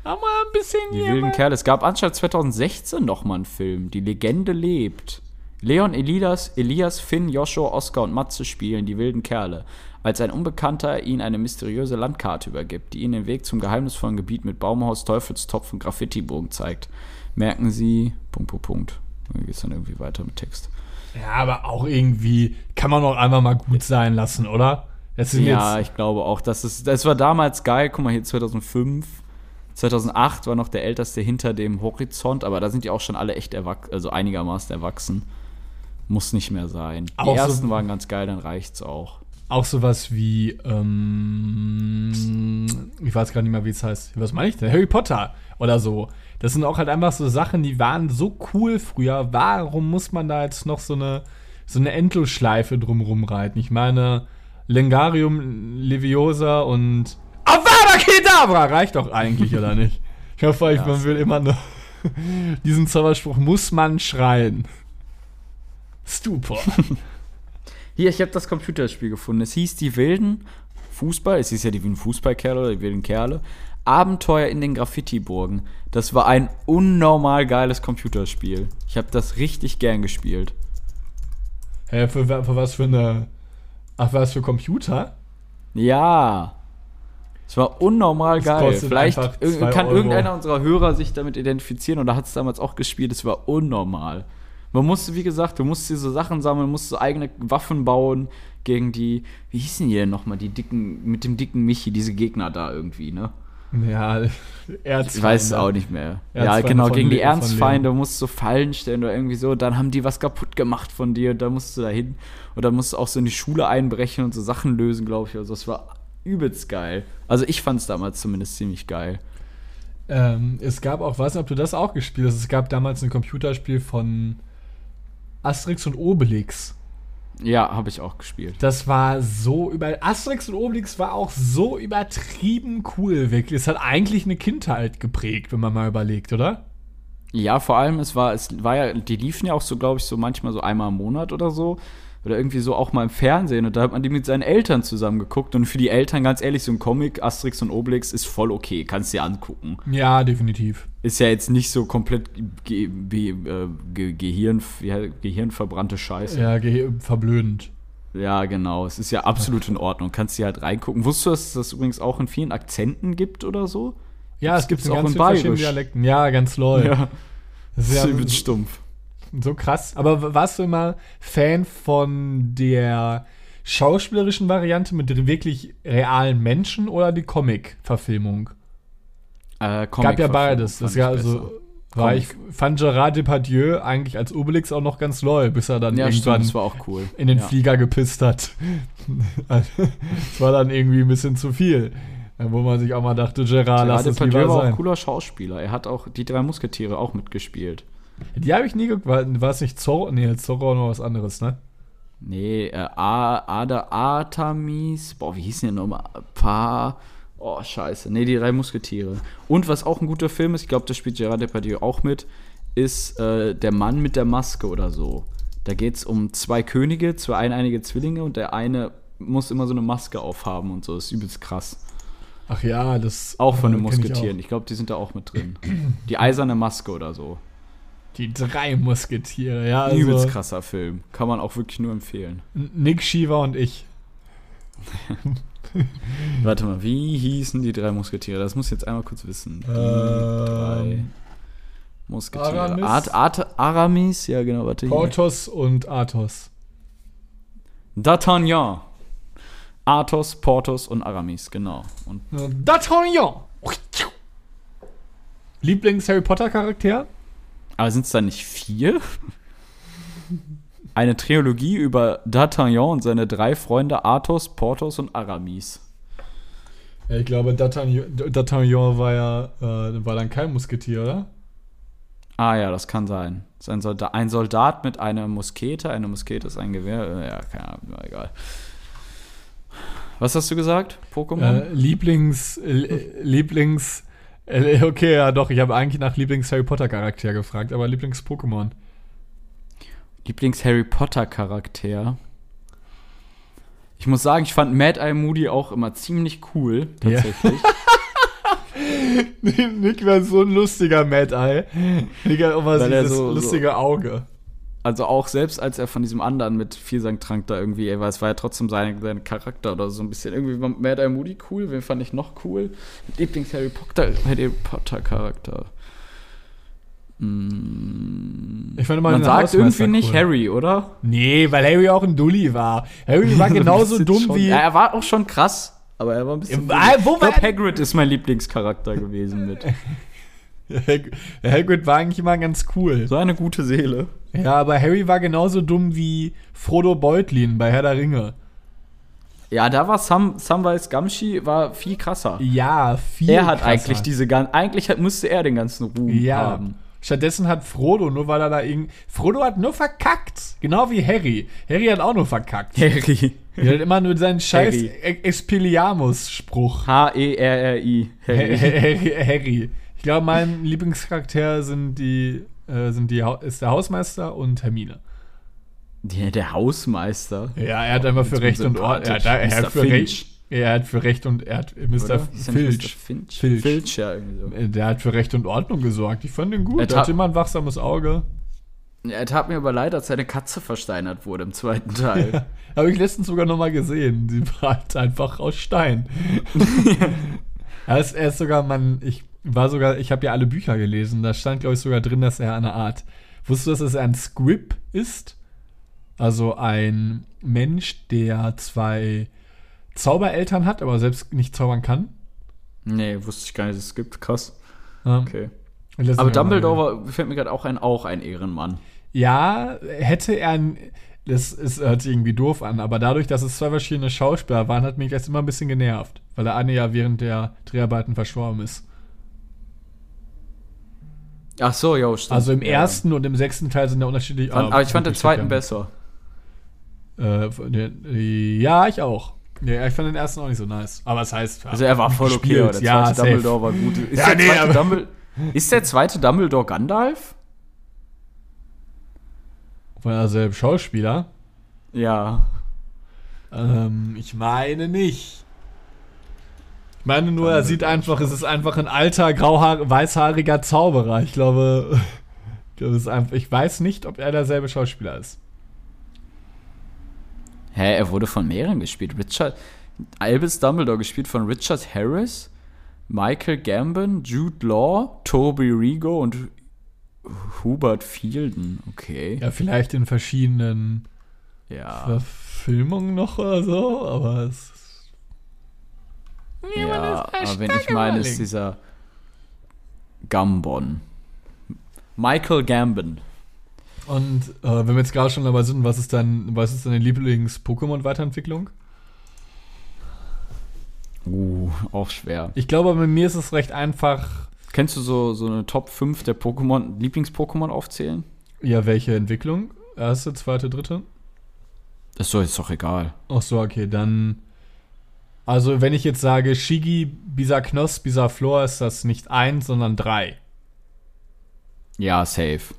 Aber ein bisschen Die hier wilden mal- Kerle. Es gab anstatt 2016 noch mal einen Film. Die Legende lebt. Leon, Elias, Elias, Finn, Joshua, Oskar und Matze spielen die wilden Kerle, als ein Unbekannter ihnen eine mysteriöse Landkarte übergibt, die ihnen den Weg zum geheimnisvollen Gebiet mit Baumhaus, Teufelstopf und Graffitibogen zeigt. Merken Sie, Punkt, Punkt, Punkt. Dann geht es dann irgendwie weiter mit Text. Ja, aber auch irgendwie kann man auch einfach mal gut sein lassen, oder? Das ja, ich glaube auch, dass es, das war damals geil. Guck mal hier 2005, 2008 war noch der älteste hinter dem Horizont, aber da sind die auch schon alle echt erwachsen, also einigermaßen erwachsen. Muss nicht mehr sein. Die auch ersten so, waren ganz geil, dann reicht's auch. Auch sowas wie, ähm, ich weiß gar nicht mehr, wie es heißt. Was meine ich denn? Harry Potter oder so. Das sind auch halt einfach so Sachen, die waren so cool früher. Warum muss man da jetzt noch so eine, so eine Endlosschleife drumrum reiten? Ich meine, Lengarium Leviosa und Avada Kedavra reicht doch eigentlich, oder nicht? Ich hoffe, ja, man will immer nur diesen Zauberspruch muss man schreien. Stupor. Hier, ich habe das Computerspiel gefunden. Es hieß Die Wilden Fußball. Es hieß ja die wilden Fußballkerle oder die wilden Kerle. Abenteuer in den Graffiti-Burgen. Das war ein unnormal geiles Computerspiel. Ich habe das richtig gern gespielt. Hä, für, für was für eine Ach, was für Computer? Ja. Es war unnormal das geil. Vielleicht kann Euro. irgendeiner unserer Hörer sich damit identifizieren oder hat es damals auch gespielt. Es war unnormal. Man musste, wie gesagt, du musst so Sachen sammeln, musst so eigene Waffen bauen gegen die, wie hießen die denn nochmal, die dicken, mit dem dicken Michi, diese Gegner da irgendwie, ne? Ja, Erzfeinde. Ich weiß es auch nicht mehr. ja, genau, gegen die Ernstfeinde musst du Fallen stellen oder irgendwie so. Dann haben die was kaputt gemacht von dir und da musst du da hin. Und dann musst du auch so in die Schule einbrechen und so Sachen lösen, glaube ich. Also das war übelst geil. Also ich fand es damals zumindest ziemlich geil. Ähm, es gab auch, weiß nicht, ob du das auch gespielt hast, es gab damals ein Computerspiel von Asterix und Obelix. Ja, habe ich auch gespielt. Das war so über. Asterix und Obelix war auch so übertrieben cool, wirklich. Es hat eigentlich eine Kindheit geprägt, wenn man mal überlegt, oder? Ja, vor allem, es war, es war ja, die liefen ja auch so, glaube ich, so manchmal so einmal im Monat oder so oder irgendwie so auch mal im Fernsehen und da hat man die mit seinen Eltern zusammen geguckt und für die Eltern ganz ehrlich so ein Comic Asterix und Obelix ist voll okay, kannst dir angucken. Ja, definitiv. Ist ja jetzt nicht so komplett ge ge äh, ge Gehirn ja, gehirnverbrannte Scheiße. Ja, ge verblödend. Ja, genau. Es ist ja absolut in Ordnung. Kannst dir halt reingucken. Wusstest du, dass es das übrigens auch in vielen Akzenten gibt oder so? Ja, es gibt es auch in verschiedenen Dialekten. Ja, ganz lol. Ja. Das ist ja stumpf. So krass. Aber warst du immer Fan von der schauspielerischen Variante mit wirklich realen Menschen oder die Comic-Verfilmung? Äh, Gab ja beides. Das ja also war ich fand Gerard Depardieu eigentlich als Obelix auch noch ganz loyal, bis er dann ja, irgendwann stimmt, cool. in den ja. Flieger gepisst hat. das war dann irgendwie ein bisschen zu viel. Wo man sich auch mal dachte, Gerard, Gerard lass es lieber war auch ein cooler Schauspieler. Er hat auch die drei Musketiere auch mitgespielt. Die habe ich nie geguckt. War, war es nicht Zorro? Nee, Zorro noch was anderes, ne? Nee, äh, Ada Artemis. Boah, wie hieß denn nochmal? Pa. Oh, scheiße. Nee, die drei Musketiere. Und was auch ein guter Film ist, ich glaube, da spielt Gerard Depardieu auch mit, ist äh, Der Mann mit der Maske oder so. Da geht es um zwei Könige, zwei eineinige Zwillinge und der eine muss immer so eine Maske aufhaben und so. Das ist übelst krass. Ach ja, das. Auch von den Musketieren. Ich, ich glaube, die sind da auch mit drin. Die eiserne Maske oder so. Die drei Musketiere, ja. Also Übelst krasser Film. Kann man auch wirklich nur empfehlen. Nick, Shiva und ich. Warte mal, wie hießen die drei Musketiere? Das muss ich jetzt einmal kurz wissen. Die ähm, drei Musketiere. Aramis. Art, Art, Aramis, ja genau, warte Portos hier. und Athos. D'Artagnan. Athos, Portos und Aramis, genau. Und D'Artagnan! Lieblings-Harry Potter-Charakter? Aber sind es da nicht vier? Eine Trilogie über D'Artagnan und seine drei Freunde Athos, Porthos und Aramis. Ja, ich glaube, D'Artagnan war ja äh, war dann kein Musketier, oder? Ah ja, das kann sein. Ein Soldat, ein Soldat mit einer Muskete. Eine Muskete ist ein Gewehr. Äh, ja, keine Ahnung, egal. Was hast du gesagt? Pokémon? Äh, Lieblings, äh, Lieblings äh, okay, ja doch, ich habe eigentlich nach Lieblings-Harry Potter-Charakter gefragt, aber Lieblings-Pokémon. Lieblings-Harry Potter-Charakter. Ich muss sagen, ich fand Mad Eye Moody auch immer ziemlich cool, tatsächlich. Ja. Nick wäre so ein lustiger Mad Eye. Nick hat immer Weil dieses so, lustige so, Auge. Also auch selbst als er von diesem anderen mit Vielsangtrank da irgendwie, ey, weil es war ja trotzdem sein, sein Charakter oder so ein bisschen. Irgendwie war Mad Eye Moody cool, wen fand ich noch cool? Lieblings-Harry Potter, Harry Potter Charakter. Mm, Ich fand immer Man sagt irgendwie nicht cool. Harry, oder? Nee, weil Harry auch ein Dulli war. Harry war genauso dumm schon. wie. Ja, er war auch schon krass, aber er war ein bisschen. Ja, dumm. wo ich glaube, war- Hagrid ist mein Lieblingscharakter gewesen mit. Hagrid war eigentlich immer ganz cool. So eine gute Seele. Ja, aber Harry war genauso dumm wie Frodo Beutlin bei Herr der Ringe. Ja, da war Sam, Samwise Gamgee war viel krasser. Ja, viel. er hat krasser. eigentlich diese gan eigentlich hat, musste er den ganzen Ruhm Ja. haben. Stattdessen hat Frodo, nur weil er da irgendwie. Frodo hat nur verkackt. Genau wie Harry. Harry hat auch nur verkackt. Harry. Er hat immer nur seinen scheiß. E- Expelliarmus-Spruch. H-E-R-R-I. Harry. Harry. Ich glaube, mein Lieblingscharakter sind die, äh, sind die, ist der Hausmeister und Hermine. Der, der Hausmeister. Ja, er hat einfach für Recht und Ordnung. Er, hat- er, hat für. Recht. Er hat für Recht und er hat Mr. Filch. Finch. Filch. Filch, ja, irgendwie so. Äh, Der hat für Recht und Ordnung gesorgt. Ich fand ihn gut. Er Er hat immer ein wachsames Auge. Er tat mir aber leid, als seine Katze versteinert wurde im zweiten Teil. Habe ich letztens sogar noch mal gesehen. Sie war halt einfach aus Stein. er, ist, er ist sogar, man, ich war sogar, ich habe ja alle Bücher gelesen. Da stand, glaube ich, sogar drin, dass er eine Art. Wusstest du, dass er ein Squib ist? Also ein Mensch, der zwei Zaubereltern hat, aber selbst nicht zaubern kann. nee, wusste ich gar nicht, dass es gibt. Krass. Ja. Okay. Aber Dumbledore war, fällt mir gerade auch ein, auch ein Ehrenmann. Ja, hätte er. n- Das ist, hört sich irgendwie doof an, aber dadurch, dass es zwei verschiedene Schauspieler waren, hat mich das immer ein bisschen genervt. Weil der eine ja während der Dreharbeiten verstorben ist. Ach so, ja, stimmt. Also im Ja. ersten und im sechsten Teil sind da unterschiedlich. Fand, ah, aber ich fand den wirklich zweiten besser. Äh, der- ja, ich auch. Ja, ich fand den ersten auch nicht so nice. Aber es heißt. ja, Also er war voll okay, aber der ja, zweite safe. Dumbledore war gut. Ist, Ja, der nee, Dumbledore, ist der zweite Dumbledore Gandalf? Von derselben Schauspieler. Ja. Ähm, ich meine nicht. Ich meine nur, er sieht einfach, es ist einfach ein alter, grauhaar weißhaariger Zauberer. Ich glaube, ich, glaube, einfach, ich weiß nicht, ob er derselbe Schauspieler ist. Hä, er wurde von mehreren gespielt. Richard, Albus Dumbledore gespielt von Richard Harris, Michael Gambon, Jude Law, Toby Rigo und Hubert Fielden. Okay. Ja, vielleicht in verschiedenen Ja. Verfilmungen noch oder so, aber es ist. Ja, aber wenn ich meine, ist dieser Gambon. Michael Gambon. Und äh, wenn wir jetzt gerade schon dabei sind, was ist dein, was ist deine Lieblings-Pokémon-Weiterentwicklung? Uh, auch schwer. Ich glaube, bei mir ist es recht einfach. Kennst du so, so eine Top 5 der Pokémon, Lieblings-Pokémon aufzählen? Ja, welche Entwicklung? Erste, zweite, dritte? Das ist doch jetzt doch egal. Ach so, okay, dann. Also, wenn ich jetzt sage Shigi, Bisaknos, Bisaflor, ist das nicht eins, sondern drei. Ja, safe.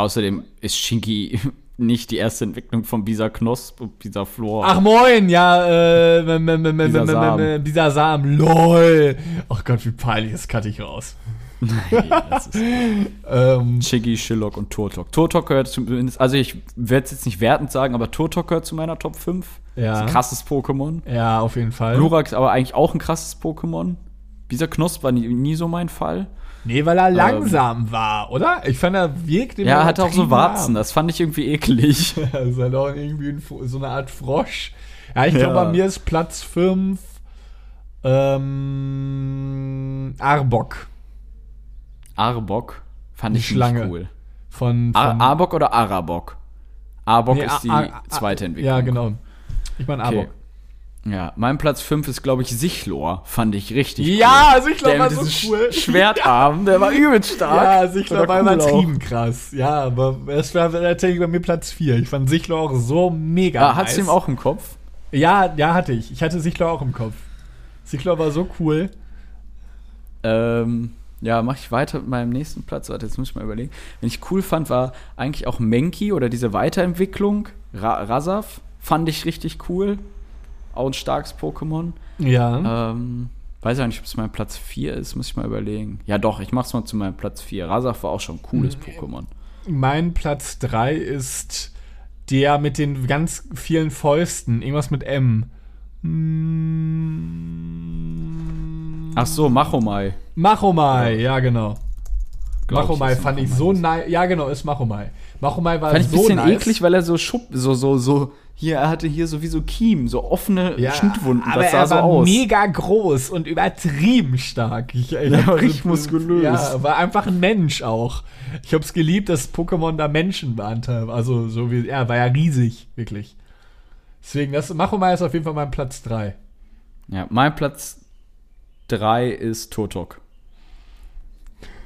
Außerdem ist Shinki nicht die erste Entwicklung von Bisa Knosp und Bisa Flor. Ach moin, ja, äh, m- m- m- m- m- Bisasam. m- Bisasam, lol. Ach Gott, wie peinlich, das cutte ich raus. das ist Ähm, Shillock und Turtok. Turtok gehört zumindest, also ich werde es jetzt nicht wertend sagen, aber Turtok gehört zu meiner Top 5. Das ist ja, ein krasses Pokémon. ja, auf jeden Fall. Ist aber eigentlich auch ein krasses Pokémon. Bisa Knosp war nie, nie so mein Fall. Nee, weil er langsam war, oder? Ich fand, er wirkte Ja, er hatte auch so Warzen, das fand ich irgendwie eklig. Das ist halt auch irgendwie ein, so eine Art Frosch. Ja, ich glaube, Ja. bei mir ist Platz 5 ähm, Arbok Arbok fand Die ich Schlange. cool. von, Ar von Arbok oder Arabok? Arbok Nee, ist die Ar- Ar- zweite Entwicklung. Ja, genau. Ich meine Okay. Ja, mein Platz 5 ist, glaube ich, Sichlor. Fand ich richtig Ja, ich cool. glaube, Der war so cool. Sch Schwertarm, der war übelst stark. Ja, Sichler Oder war cool übertrieben krass. Ja, aber es war tatsächlich bei mir Platz 4. Ich fand Sichler auch so mega Ah, Hast du ihm auch im Kopf? Ja, ja, hatte ich. Ich hatte Sichler auch im Kopf. Sichler war so cool. Ähm, ja, mache ich weiter mit meinem nächsten Platz. Warte, jetzt muss ich mal überlegen. Wenn ich cool fand, war eigentlich auch Menki oder diese Weiterentwicklung. Ra Rasaf fand ich richtig cool. Auch ein starkes Pokémon. Ja. Ähm, weiß ich auch nicht, ob es mein Platz 4 ist, muss ich mal überlegen. Ja, doch, ich mach's mal zu meinem Platz 4. Rasaf war auch schon ein cooles Mhm. Pokémon. mein Platz 3 ist der mit den ganz vielen Fäusten. Irgendwas mit M. Mm. Ach so, Machomai. Machomai, ja genau. Glaub Machomai fand ich so nice. Ja genau, ist Machomai. Machomai war Fand ich ein so bisschen nice. eklig, weil er so schupp, so, so, so, hier, er hatte hier so wie so Kiem, so offene Ja, Schnittwunden. aber das sah er so war aus. mega groß und übertrieben stark. Ich, ich Ja, richtig muskulös. Ja, war einfach ein Mensch auch. Ich hab's geliebt, dass Pokémon da Menschen waren. Also so wie, er war ja riesig, wirklich. Deswegen, das Machomai ist auf jeden Fall mein Platz 3. Ja, mein Platz 3 ist Turtok.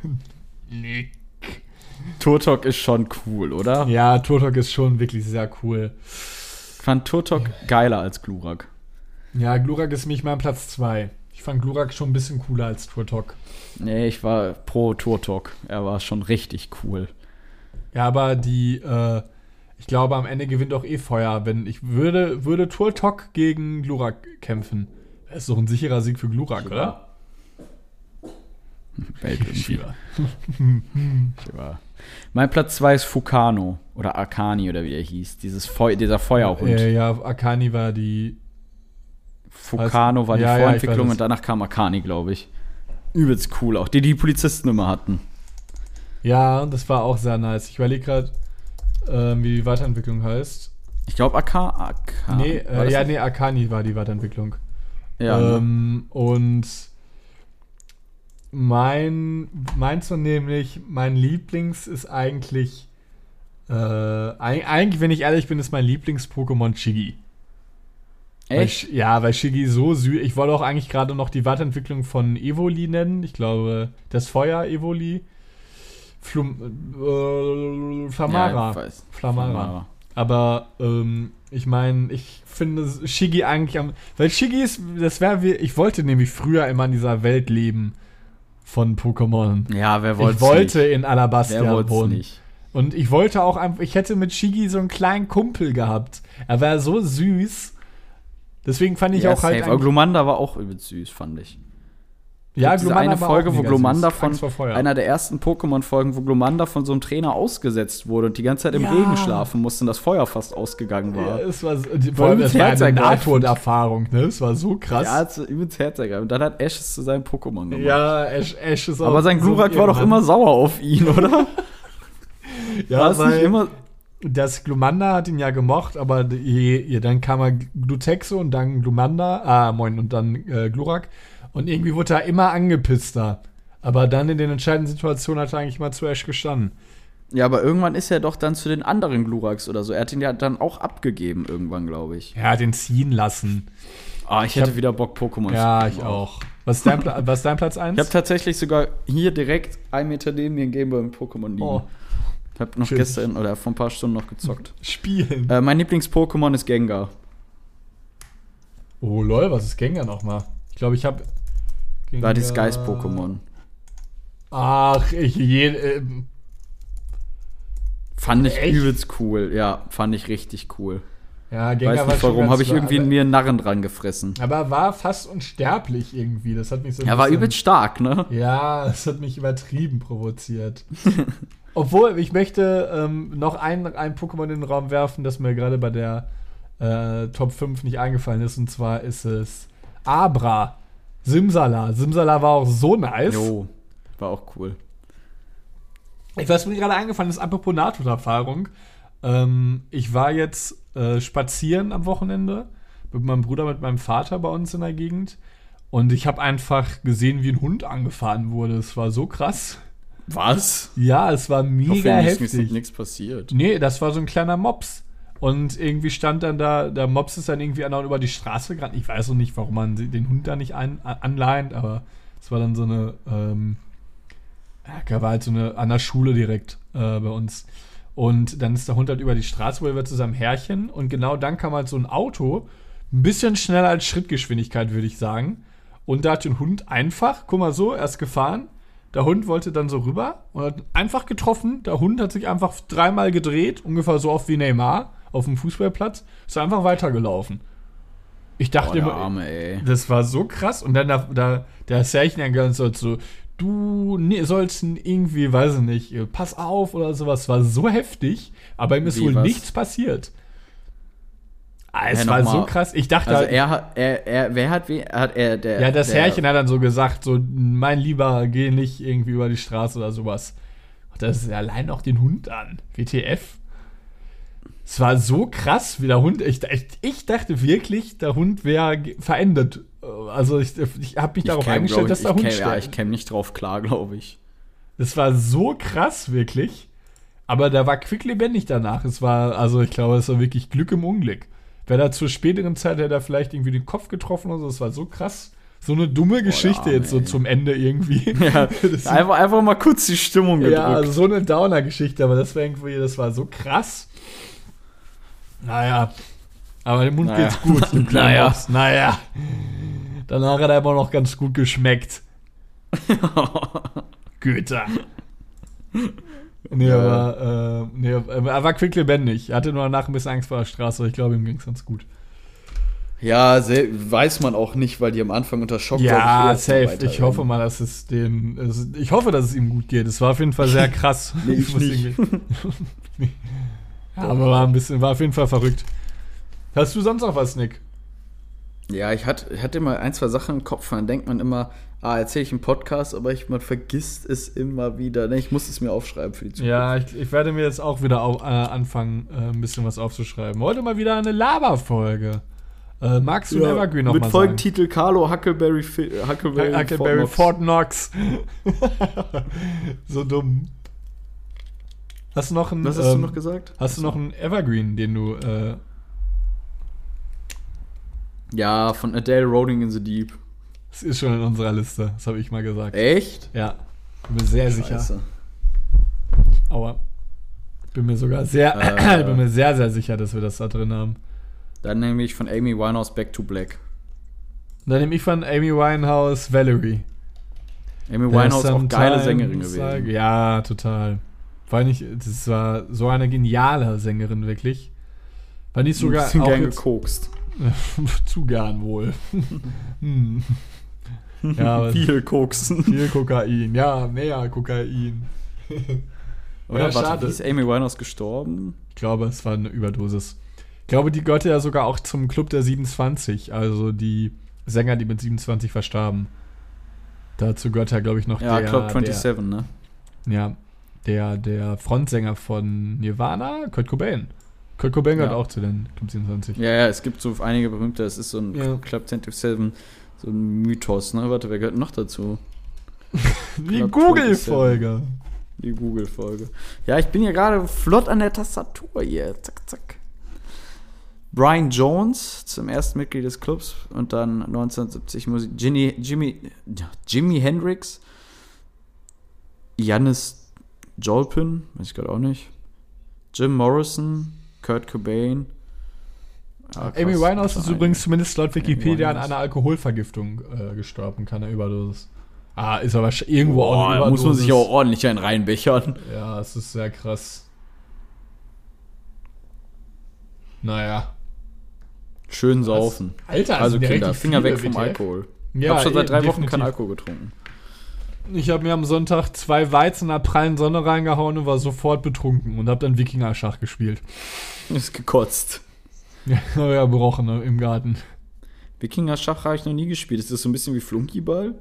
Turtok ist schon cool, oder? Ja, Turtok ist schon wirklich sehr cool. Ich fand Turtok geiler als Glurak. Ja, Glurak ist mich mein Platz 2. Ich fand Glurak schon ein bisschen cooler als Turtok. Nee, ich war pro Turtok. Er war schon richtig cool. Ja, aber die, äh, ich glaube, am Ende gewinnt auch eh Feuer. Wenn ich würde, würde Turtok gegen Glurak kämpfen. Das ist doch ein sicherer Sieg für Glurak, oder? Welt irgendwie. Shiva. Mein Platz 2 ist Fukano oder Akani oder wie er hieß. Dieses Feu dieser Feuerhund. Äh, ja, Akani war die. Fukano war die Ja, ja, Vorentwicklung es. und danach kam Akani, glaube ich. Übelst cool auch, die die Polizisten immer hatten. Ja, und das war auch sehr nice. Ich überlege gerade, ähm, wie die Weiterentwicklung heißt. Ich glaube Aka. nee, äh, ja, nicht? nee, Akani war die Weiterentwicklung. Ja, ne? ähm, und mein, meinst du nämlich, mein Lieblings ist eigentlich, äh, eig- eigentlich, wenn ich ehrlich bin, ist mein Lieblings-Pokémon Shiggy. Weil echt? Sh- ja, weil Shiggy so süß. Ich wollte auch eigentlich gerade noch die Weiterentwicklung von Evoli nennen. Ich glaube, das Feuer Evoli. Flum, äh, Flamara. Ja, weiß. Flamara. Aber ähm, ich meine, ich finde Shiggy eigentlich am. Weil Shiggy ist, das wäre wie. Ich wollte nämlich früher immer in dieser Welt leben von Pokémon. Ja, wer wollte Ich wollte nicht? in Alabastia wohnen. nicht? Und ich wollte auch einfach, ich hätte mit Shigi so einen kleinen Kumpel gehabt. Er war so süß. Deswegen fand ich ja, auch halt. safe. Aber eigentlich- Glumanda war auch übelst süß, fand ich. Ja, Gibt diese Glumanda eine war Folge, wo süß. von einer der ersten Pokémon-Folgen, wo Glumanda von so einem Trainer ausgesetzt wurde und die ganze Zeit im Ja. Regen schlafen musste und das Feuer fast ausgegangen Ja, war. es war, so- die, vor allem, das war eine. Nahtoderfahrung, ne? Es war so krass. Ja, hat übelst herzergreifend. Und dann hat Ash es zu seinem Pokémon gemacht. Ja, Ash, Ash ist auch. Aber sein so Glurak war doch immer sauer auf ihn, oder? Ja, war es nicht weil immer. das Glumanda hat ihn ja gemocht, aber je, je, dann kam er Glutexo und dann Glumanda, ah, moin, und dann äh, Glurak. Und irgendwie wurde er immer angepisster. Aber dann in den entscheidenden Situationen hat er eigentlich mal zu Ash gestanden. Ja, aber irgendwann ist er doch dann zu den anderen Gluraks oder so. Er hat ihn ja dann auch abgegeben, irgendwann, glaube ich. Er hat ihn ziehen lassen. Ah, ich hätte wieder Bock, Pokémon Ja, zu ich spielen auch. Was ist dein, was ist dein Platz 1? Ich habe tatsächlich sogar hier direkt ein Meter neben mir ein Gameboy mit Pokémon liegen. Oh. Ich habe noch Schön. gestern oder vor ein paar Stunden noch gezockt. Spielen. äh, mein Lieblings-Pokémon ist Gengar. Oh lol, was ist Gengar nochmal? Ich glaube, ich habe. War dieses Geist-Pokémon. Ach, ich je, äh, Fand ich Echt? übelst cool. Ja, fand ich richtig cool. Ja, Gengar Weiß nicht warum, habe ich irgendwie aber, mir einen Narren dran gefressen. aber war fast unsterblich irgendwie. Das hat mich so Er war übelst stark, ne? Ja, es hat mich übertrieben provoziert. Obwohl, ich möchte ähm, noch ein, ein Pokémon in den Raum werfen, das mir gerade bei der äh, Top 5 nicht eingefallen ist. Und zwar ist es Abra. Simsala. Simsala war auch so nice. Jo, war auch cool. Ich weiß, mir gerade eingefallen ist, apropos Nahtoderfahrung. Ähm, ich war jetzt äh, spazieren am Wochenende mit meinem Bruder, mit meinem Vater bei uns in der Gegend. Und ich habe einfach gesehen, wie ein Hund angefahren wurde. Es war so krass. Was? Ja, es war mega heftig. nichts passiert. Nee, das war so ein kleiner Mops. Und irgendwie stand dann da, der Mops ist dann irgendwie andauernd über die Straße gerannt. Ich weiß noch nicht, warum man den Hund da nicht ein, anleint, aber es war dann so eine, ähm, ja, war halt so eine, an der Schule direkt äh, bei uns. Und dann ist der Hund halt über die Straße, wo er zu seinem Herrchen. Und genau dann kam halt so ein Auto, ein bisschen schneller als Schrittgeschwindigkeit, würde ich sagen. Und da hat den Hund einfach, guck mal so, er ist gefahren. Der Hund wollte dann so rüber und hat einfach getroffen. Der Hund hat sich einfach dreimal gedreht, ungefähr so oft wie Neymar auf dem Fußballplatz. Ist einfach weitergelaufen. Ich dachte immer, Arme, das war so krass. Und dann da, da der Särchen dann ganz so, du nee, sollst irgendwie, weiß ich nicht, pass auf oder sowas. War so heftig, aber ihm ist Wie, wohl was? nichts passiert. Ah, es Hä, war so krass. Ich dachte Also halt, er hat, er, er, wer hat, wen, hat er, der. ja, das der, Herrchen hat dann so gesagt, so, mein Lieber, geh nicht irgendwie über die Straße oder sowas. Und das ist allein auch den Hund an. WTF. Es war so krass, wie der Hund. Ich, ich, ich dachte wirklich, der Hund wäre verändert. Also ich, ich habe mich Ich darauf eingestellt, glaub dass ich, der ich Hund käm, Ja, ich käme nicht drauf klar, glaube ich. Das war so krass, wirklich. Aber der war quicklebendig danach. Es war, also ich glaube, es war wirklich Glück im Unglück. Wäre da zur späteren Zeit, hätte er vielleicht irgendwie den Kopf getroffen oder so. Das war so krass. So eine dumme Geschichte Arme, jetzt so ey. zum Ende irgendwie. Ja, einfach, einfach mal kurz die Stimmung gedrückt. ja, also so eine Downer-Geschichte, aber das war irgendwie, das war so krass. Naja. Aber dem Mund Naja. geht's gut. dem Naja. Naja. Danach hat er immer noch ganz gut geschmeckt. Güter. Nee, Ja. aber, äh, nee, er war quicklebendig. Er hatte nur danach ein bisschen Angst vor der Straße, aber ich glaube, ihm ging's ganz gut. Ja, weiß man auch nicht, weil die am Anfang unter Schock glaub Ja, so safe. Ich hoffe mal, dass es den. Ich hoffe, dass es ihm gut geht. Es war auf jeden Fall sehr krass. Nee, ich nicht. Ja, aber war ein bisschen, war auf jeden Fall verrückt. Hast du sonst noch was, Nick? Ja, ich hatte, ich hatte immer ein, zwei Sachen im Kopf, dann denkt man immer, ah, erzähle ich einen Podcast, aber ich, man vergisst es immer wieder. Ne, Ich muss es mir aufschreiben für die Zukunft. Ja, ich, ich werde mir jetzt auch wieder au, äh, anfangen, äh, ein bisschen was aufzuschreiben. Heute mal wieder eine Laber-Folge. Äh, magst du Ja, Evergreen noch Mit? Folgentitel Carlo Huckleberry, Huckleberry, Huckleberry Fort Fort Knox. so dumm. Hast du noch einen. Was hast du ähm, noch gesagt? Hast du noch einen Evergreen, den du. Äh, Ja, von Adele Rolling in the Deep. das ist schon in unserer Liste, das habe ich mal gesagt. Echt? Ja, bin mir sehr sicher. Scheiße. Aua. Bin mir sogar sehr, Äh. bin mir sehr, sehr sicher, dass wir das da drin haben. Dann nehme ich von Amy Winehouse Back to Black. Dann nehme ich von Amy Winehouse Valerie. Amy Winehouse auch geile Sängerin gewesen. Ja, total. War nicht, das war so eine geniale Sängerin, wirklich. War nicht sogar Ein bisschen auch gern jetzt, gekokst. zu gern wohl. hm. Ja, Viel koksen. viel Kokain. Ja, mehr Kokain. Oder Ja, warte, schade. ist Amy Winehouse gestorben? Ich glaube, es war eine Überdosis. Ich glaube, die gehörte ja sogar auch zum Club der 27, also die Sänger, die mit 27 verstarben. Dazu gehört ja, glaube ich, noch Ja, der, Club 27, ne? der, ja, der, der Frontsänger von Nirvana, Kurt Cobain. Kurt Cobain gehört Ja. auch zu den Club 27. Ja, ja, es gibt so einige berühmte, es ist so ein Ja. Club 27, so ein Mythos, ne? Warte, wer gehört noch dazu? Die Google-Folge. Die Google-Folge. Ja, ich bin ja gerade flott an der Tastatur hier. Zack, zack. Brian Jones zum ersten Mitglied des Clubs und dann 1970 Musik. Jimmy, Jimmy, Jimi Hendrix. Janis Jolpin, weiß ich gerade auch nicht. Jim Morrison, Kurt Cobain. Ah, krass, Amy Winehouse ist übrigens zumindest laut Wikipedia an einer Alkoholvergiftung äh, gestorben, keine Überdosis. Ah, ist aber irgendwo auch eine da muss man sich Überdosis. auch ordentlich einen reinbechern. Ja, es ist sehr krass. Naja. Schön saufen. Alter, Also ja Kinder, Finger weg vom WTF. Alkohol. Ich Ja, habe schon seit drei Wochen keinen Alkohol getrunken. Ich habe mir am Sonntag zwei Weizen in der prallen Sonne reingehauen und war sofort betrunken und habe dann Wikinger-Schach gespielt. Ist gekotzt. Ja, ja, gebrochen ne, im Garten. Wikinger-Schach habe ich noch nie gespielt. Ist das so ein bisschen wie Flunkyball?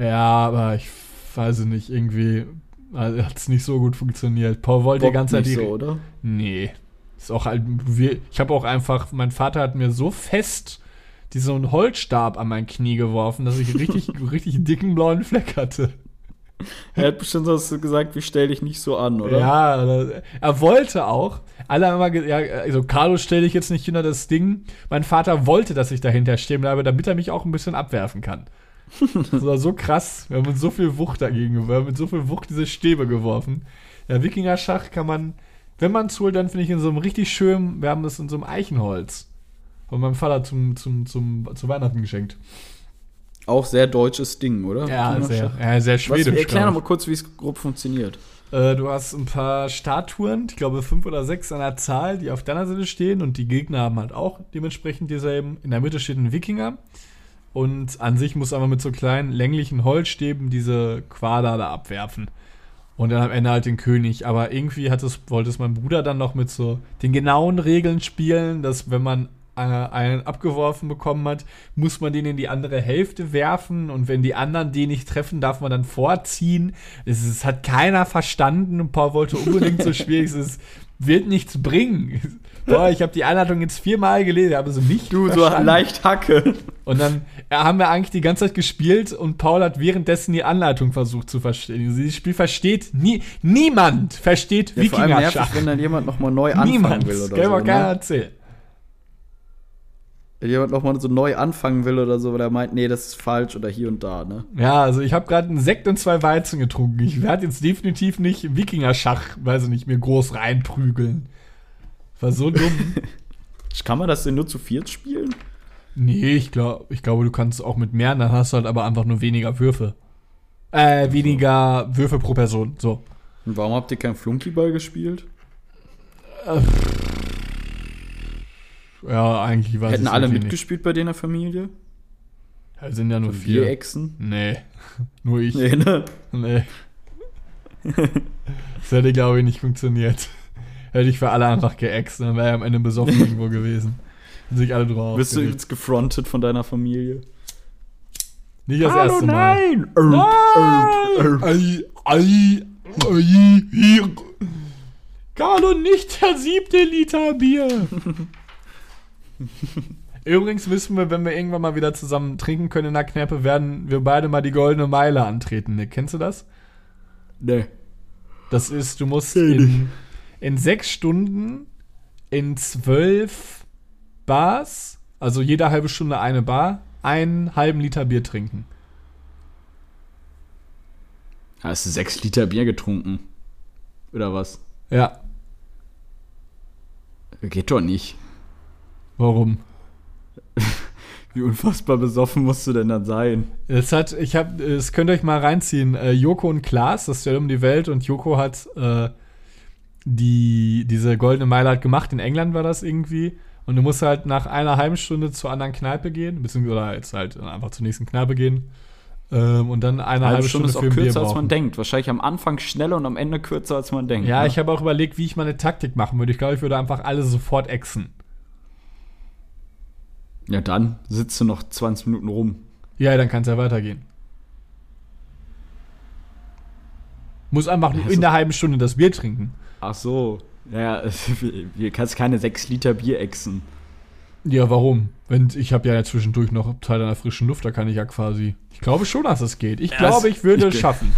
Ja, aber ich weiß nicht, irgendwie hat es nicht so gut funktioniert. Paul wollte die ganze Zeit nicht die. so, oder? Nee. Ist auch halt. Ich habe auch einfach. Mein Vater hat mir so fest diesen Holzstab an mein Knie geworfen, dass ich richtig, richtig dicken blauen Fleck hatte. Er hat bestimmt so gesagt, wie stell dich nicht so an, oder? Ja, er wollte auch. Alle haben immer gesagt, ja, also Carlo stell dich jetzt nicht hinter das Ding. Mein Vater wollte, dass ich dahinter stehen bleibe, damit er mich auch ein bisschen abwerfen kann. Das war so krass. Wir haben mit so viel Wucht dagegen, wir haben mit so viel Wucht diese Stäbe geworfen. Ja, Wikinger-Schach kann man, wenn man es holt, dann finde ich in so einem richtig schönen, wir haben das in so einem Eichenholz. Von meinem Vater zum, zum, zum, zu Weihnachten geschenkt. Auch sehr deutsches Ding, oder? Ja, sehr, ja, sehr Was, schwedisch. erklär glaub noch ich. mal kurz, wie es grob funktioniert. Äh, du hast ein paar Statuen, ich glaube fünf oder sechs an der Zahl, die auf deiner Seite stehen und die Gegner haben halt auch dementsprechend dieselben. In der Mitte steht ein Wikinger. und an sich musst du einfach mit so kleinen länglichen Holzstäben diese Quader da abwerfen. Und dann am Ende halt den König. Aber irgendwie hat es, wollte es mein Bruder dann noch mit so den genauen Regeln spielen, dass wenn man äh, einen abgeworfen bekommen hat, muss man den in die andere Hälfte werfen und wenn die anderen den nicht treffen, darf man dann vorziehen. Es, es hat keiner verstanden und Paul wollte unbedingt so schwierig. Es ist, wird nichts bringen. Boah, ich habe die Anleitung jetzt viermal gelesen, aber so nicht Du, so verstanden. leicht Hacke. Und dann ja, haben wir eigentlich die ganze Zeit gespielt und Paul hat währenddessen die Anleitung versucht zu verstehen. Also Dieses Spiel versteht nie, niemand versteht Ja, Wikinger-Schach. wenn dann jemand nochmal neu anfangen Niemand. will Das oder kann so. keiner Ne? erzählen. Wenn jemand nochmal so neu anfangen will oder so, weil er meint, nee, das ist falsch oder hier und da, ne? Ja, also ich habe gerade einen Sekt und zwei Weizen getrunken. Ich werde jetzt definitiv nicht Wikinger-Schach, weiß ich nicht, mir groß reinprügeln. War so dumm. Kann man das denn nur zu viert spielen? nee, ich, glaub, ich glaube, du kannst auch mit mehr, dann hast du halt aber einfach nur weniger Würfe. Äh, weniger Würfe pro Person. So. Und warum habt ihr keinen Flunkyball gespielt? Ja, eigentlich weiß Hätten ich's alle mitgespielt bei dir in der Familie? Nicht. Ja, sind ja nur Vier vier. Echsen? Nee, nur ich. Nee, ne? Nee. das hätte, glaube ich, nicht funktioniert. Hätte ich für alle einfach geäxt, dann wäre er am Ende besoffen irgendwo gewesen. Hätten sich alle drauf. Bist du jetzt gefrontet von deiner Familie? Nicht das erste Mal. Nein! Nein! Ei, ei, ei, hier. Carlo, nicht der siebte Liter Bier. Übrigens wissen wir, wenn wir irgendwann mal wieder zusammen trinken können in der Kneipe, werden wir beide mal die goldene Meile antreten. Nick, kennst du das? Nee. Das ist, du musst in, in sechs Stunden in zwölf Bars, also jede halbe Stunde eine Bar, einen halben Liter Bier trinken. Hast du sechs Liter Bier getrunken? Oder was? Ja, Geht doch nicht. Warum? Wie unfassbar besoffen musst du denn dann sein? Es hat, ich habe, es könnt ihr euch mal reinziehen. Äh, Joko und Klaas, das ist ja um die Welt und Joko hat äh, die, diese goldene Meile halt gemacht. In England war das irgendwie. Und du musst halt nach einer halben Stunde zur anderen Kneipe gehen, beziehungsweise jetzt halt einfach zur nächsten Kneipe gehen. Ähm, und dann eine halbe, Stunde, ist auch für kürzer, als man denkt. Wahrscheinlich am Anfang schneller und am Ende kürzer, als man denkt. Ja, ne? ich habe auch überlegt, wie ich meine Taktik machen würde. Ich glaube, ich würde einfach alle sofort exen. Ja, dann sitzt du noch 20 Minuten rum. Ja, dann kann es ja weitergehen. Muss einfach nur in der halben Stunde das Bier trinken. Ach so. Ja, du kannst keine 6 Liter Bier exen. Ja, warum? Wenn ich habe ja zwischendurch noch Teil einer frischen Luft, da kann ich ja quasi. Ich glaube schon, dass es geht. Ich Ja, glaube, ich würde ich- es schaffen.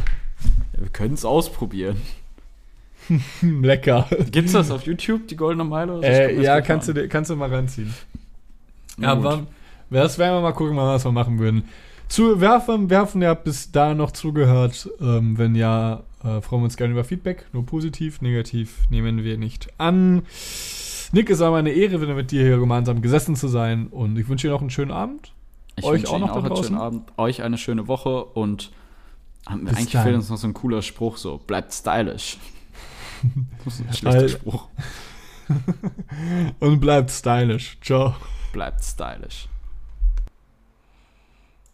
Ja, wir können es ausprobieren. Lecker. Gibt's das auf YouTube, die Goldene Meile? So? Äh, das ja, kannst du, kannst du mal reinziehen. Ja, aber das werden wir mal gucken, was wir machen würden. Zu werfen, werfen, ihr habt bis da noch zugehört. Ähm, wenn ja, äh, freuen wir uns gerne über Feedback. Nur positiv, negativ nehmen wir nicht an. Nick, es war meine Ehre, wieder mit dir hier gemeinsam gesessen zu sein. Und ich wünsche dir noch einen schönen Abend. Ich euch auch Ihnen noch da einen schönen Abend, euch eine schöne Woche und Bis eigentlich dann. fehlt uns noch so ein cooler Spruch, so bleibt stylisch. Das ist ein schlechter Halt. Spruch. Und bleibt stylisch. Ciao. Bleibt stylisch.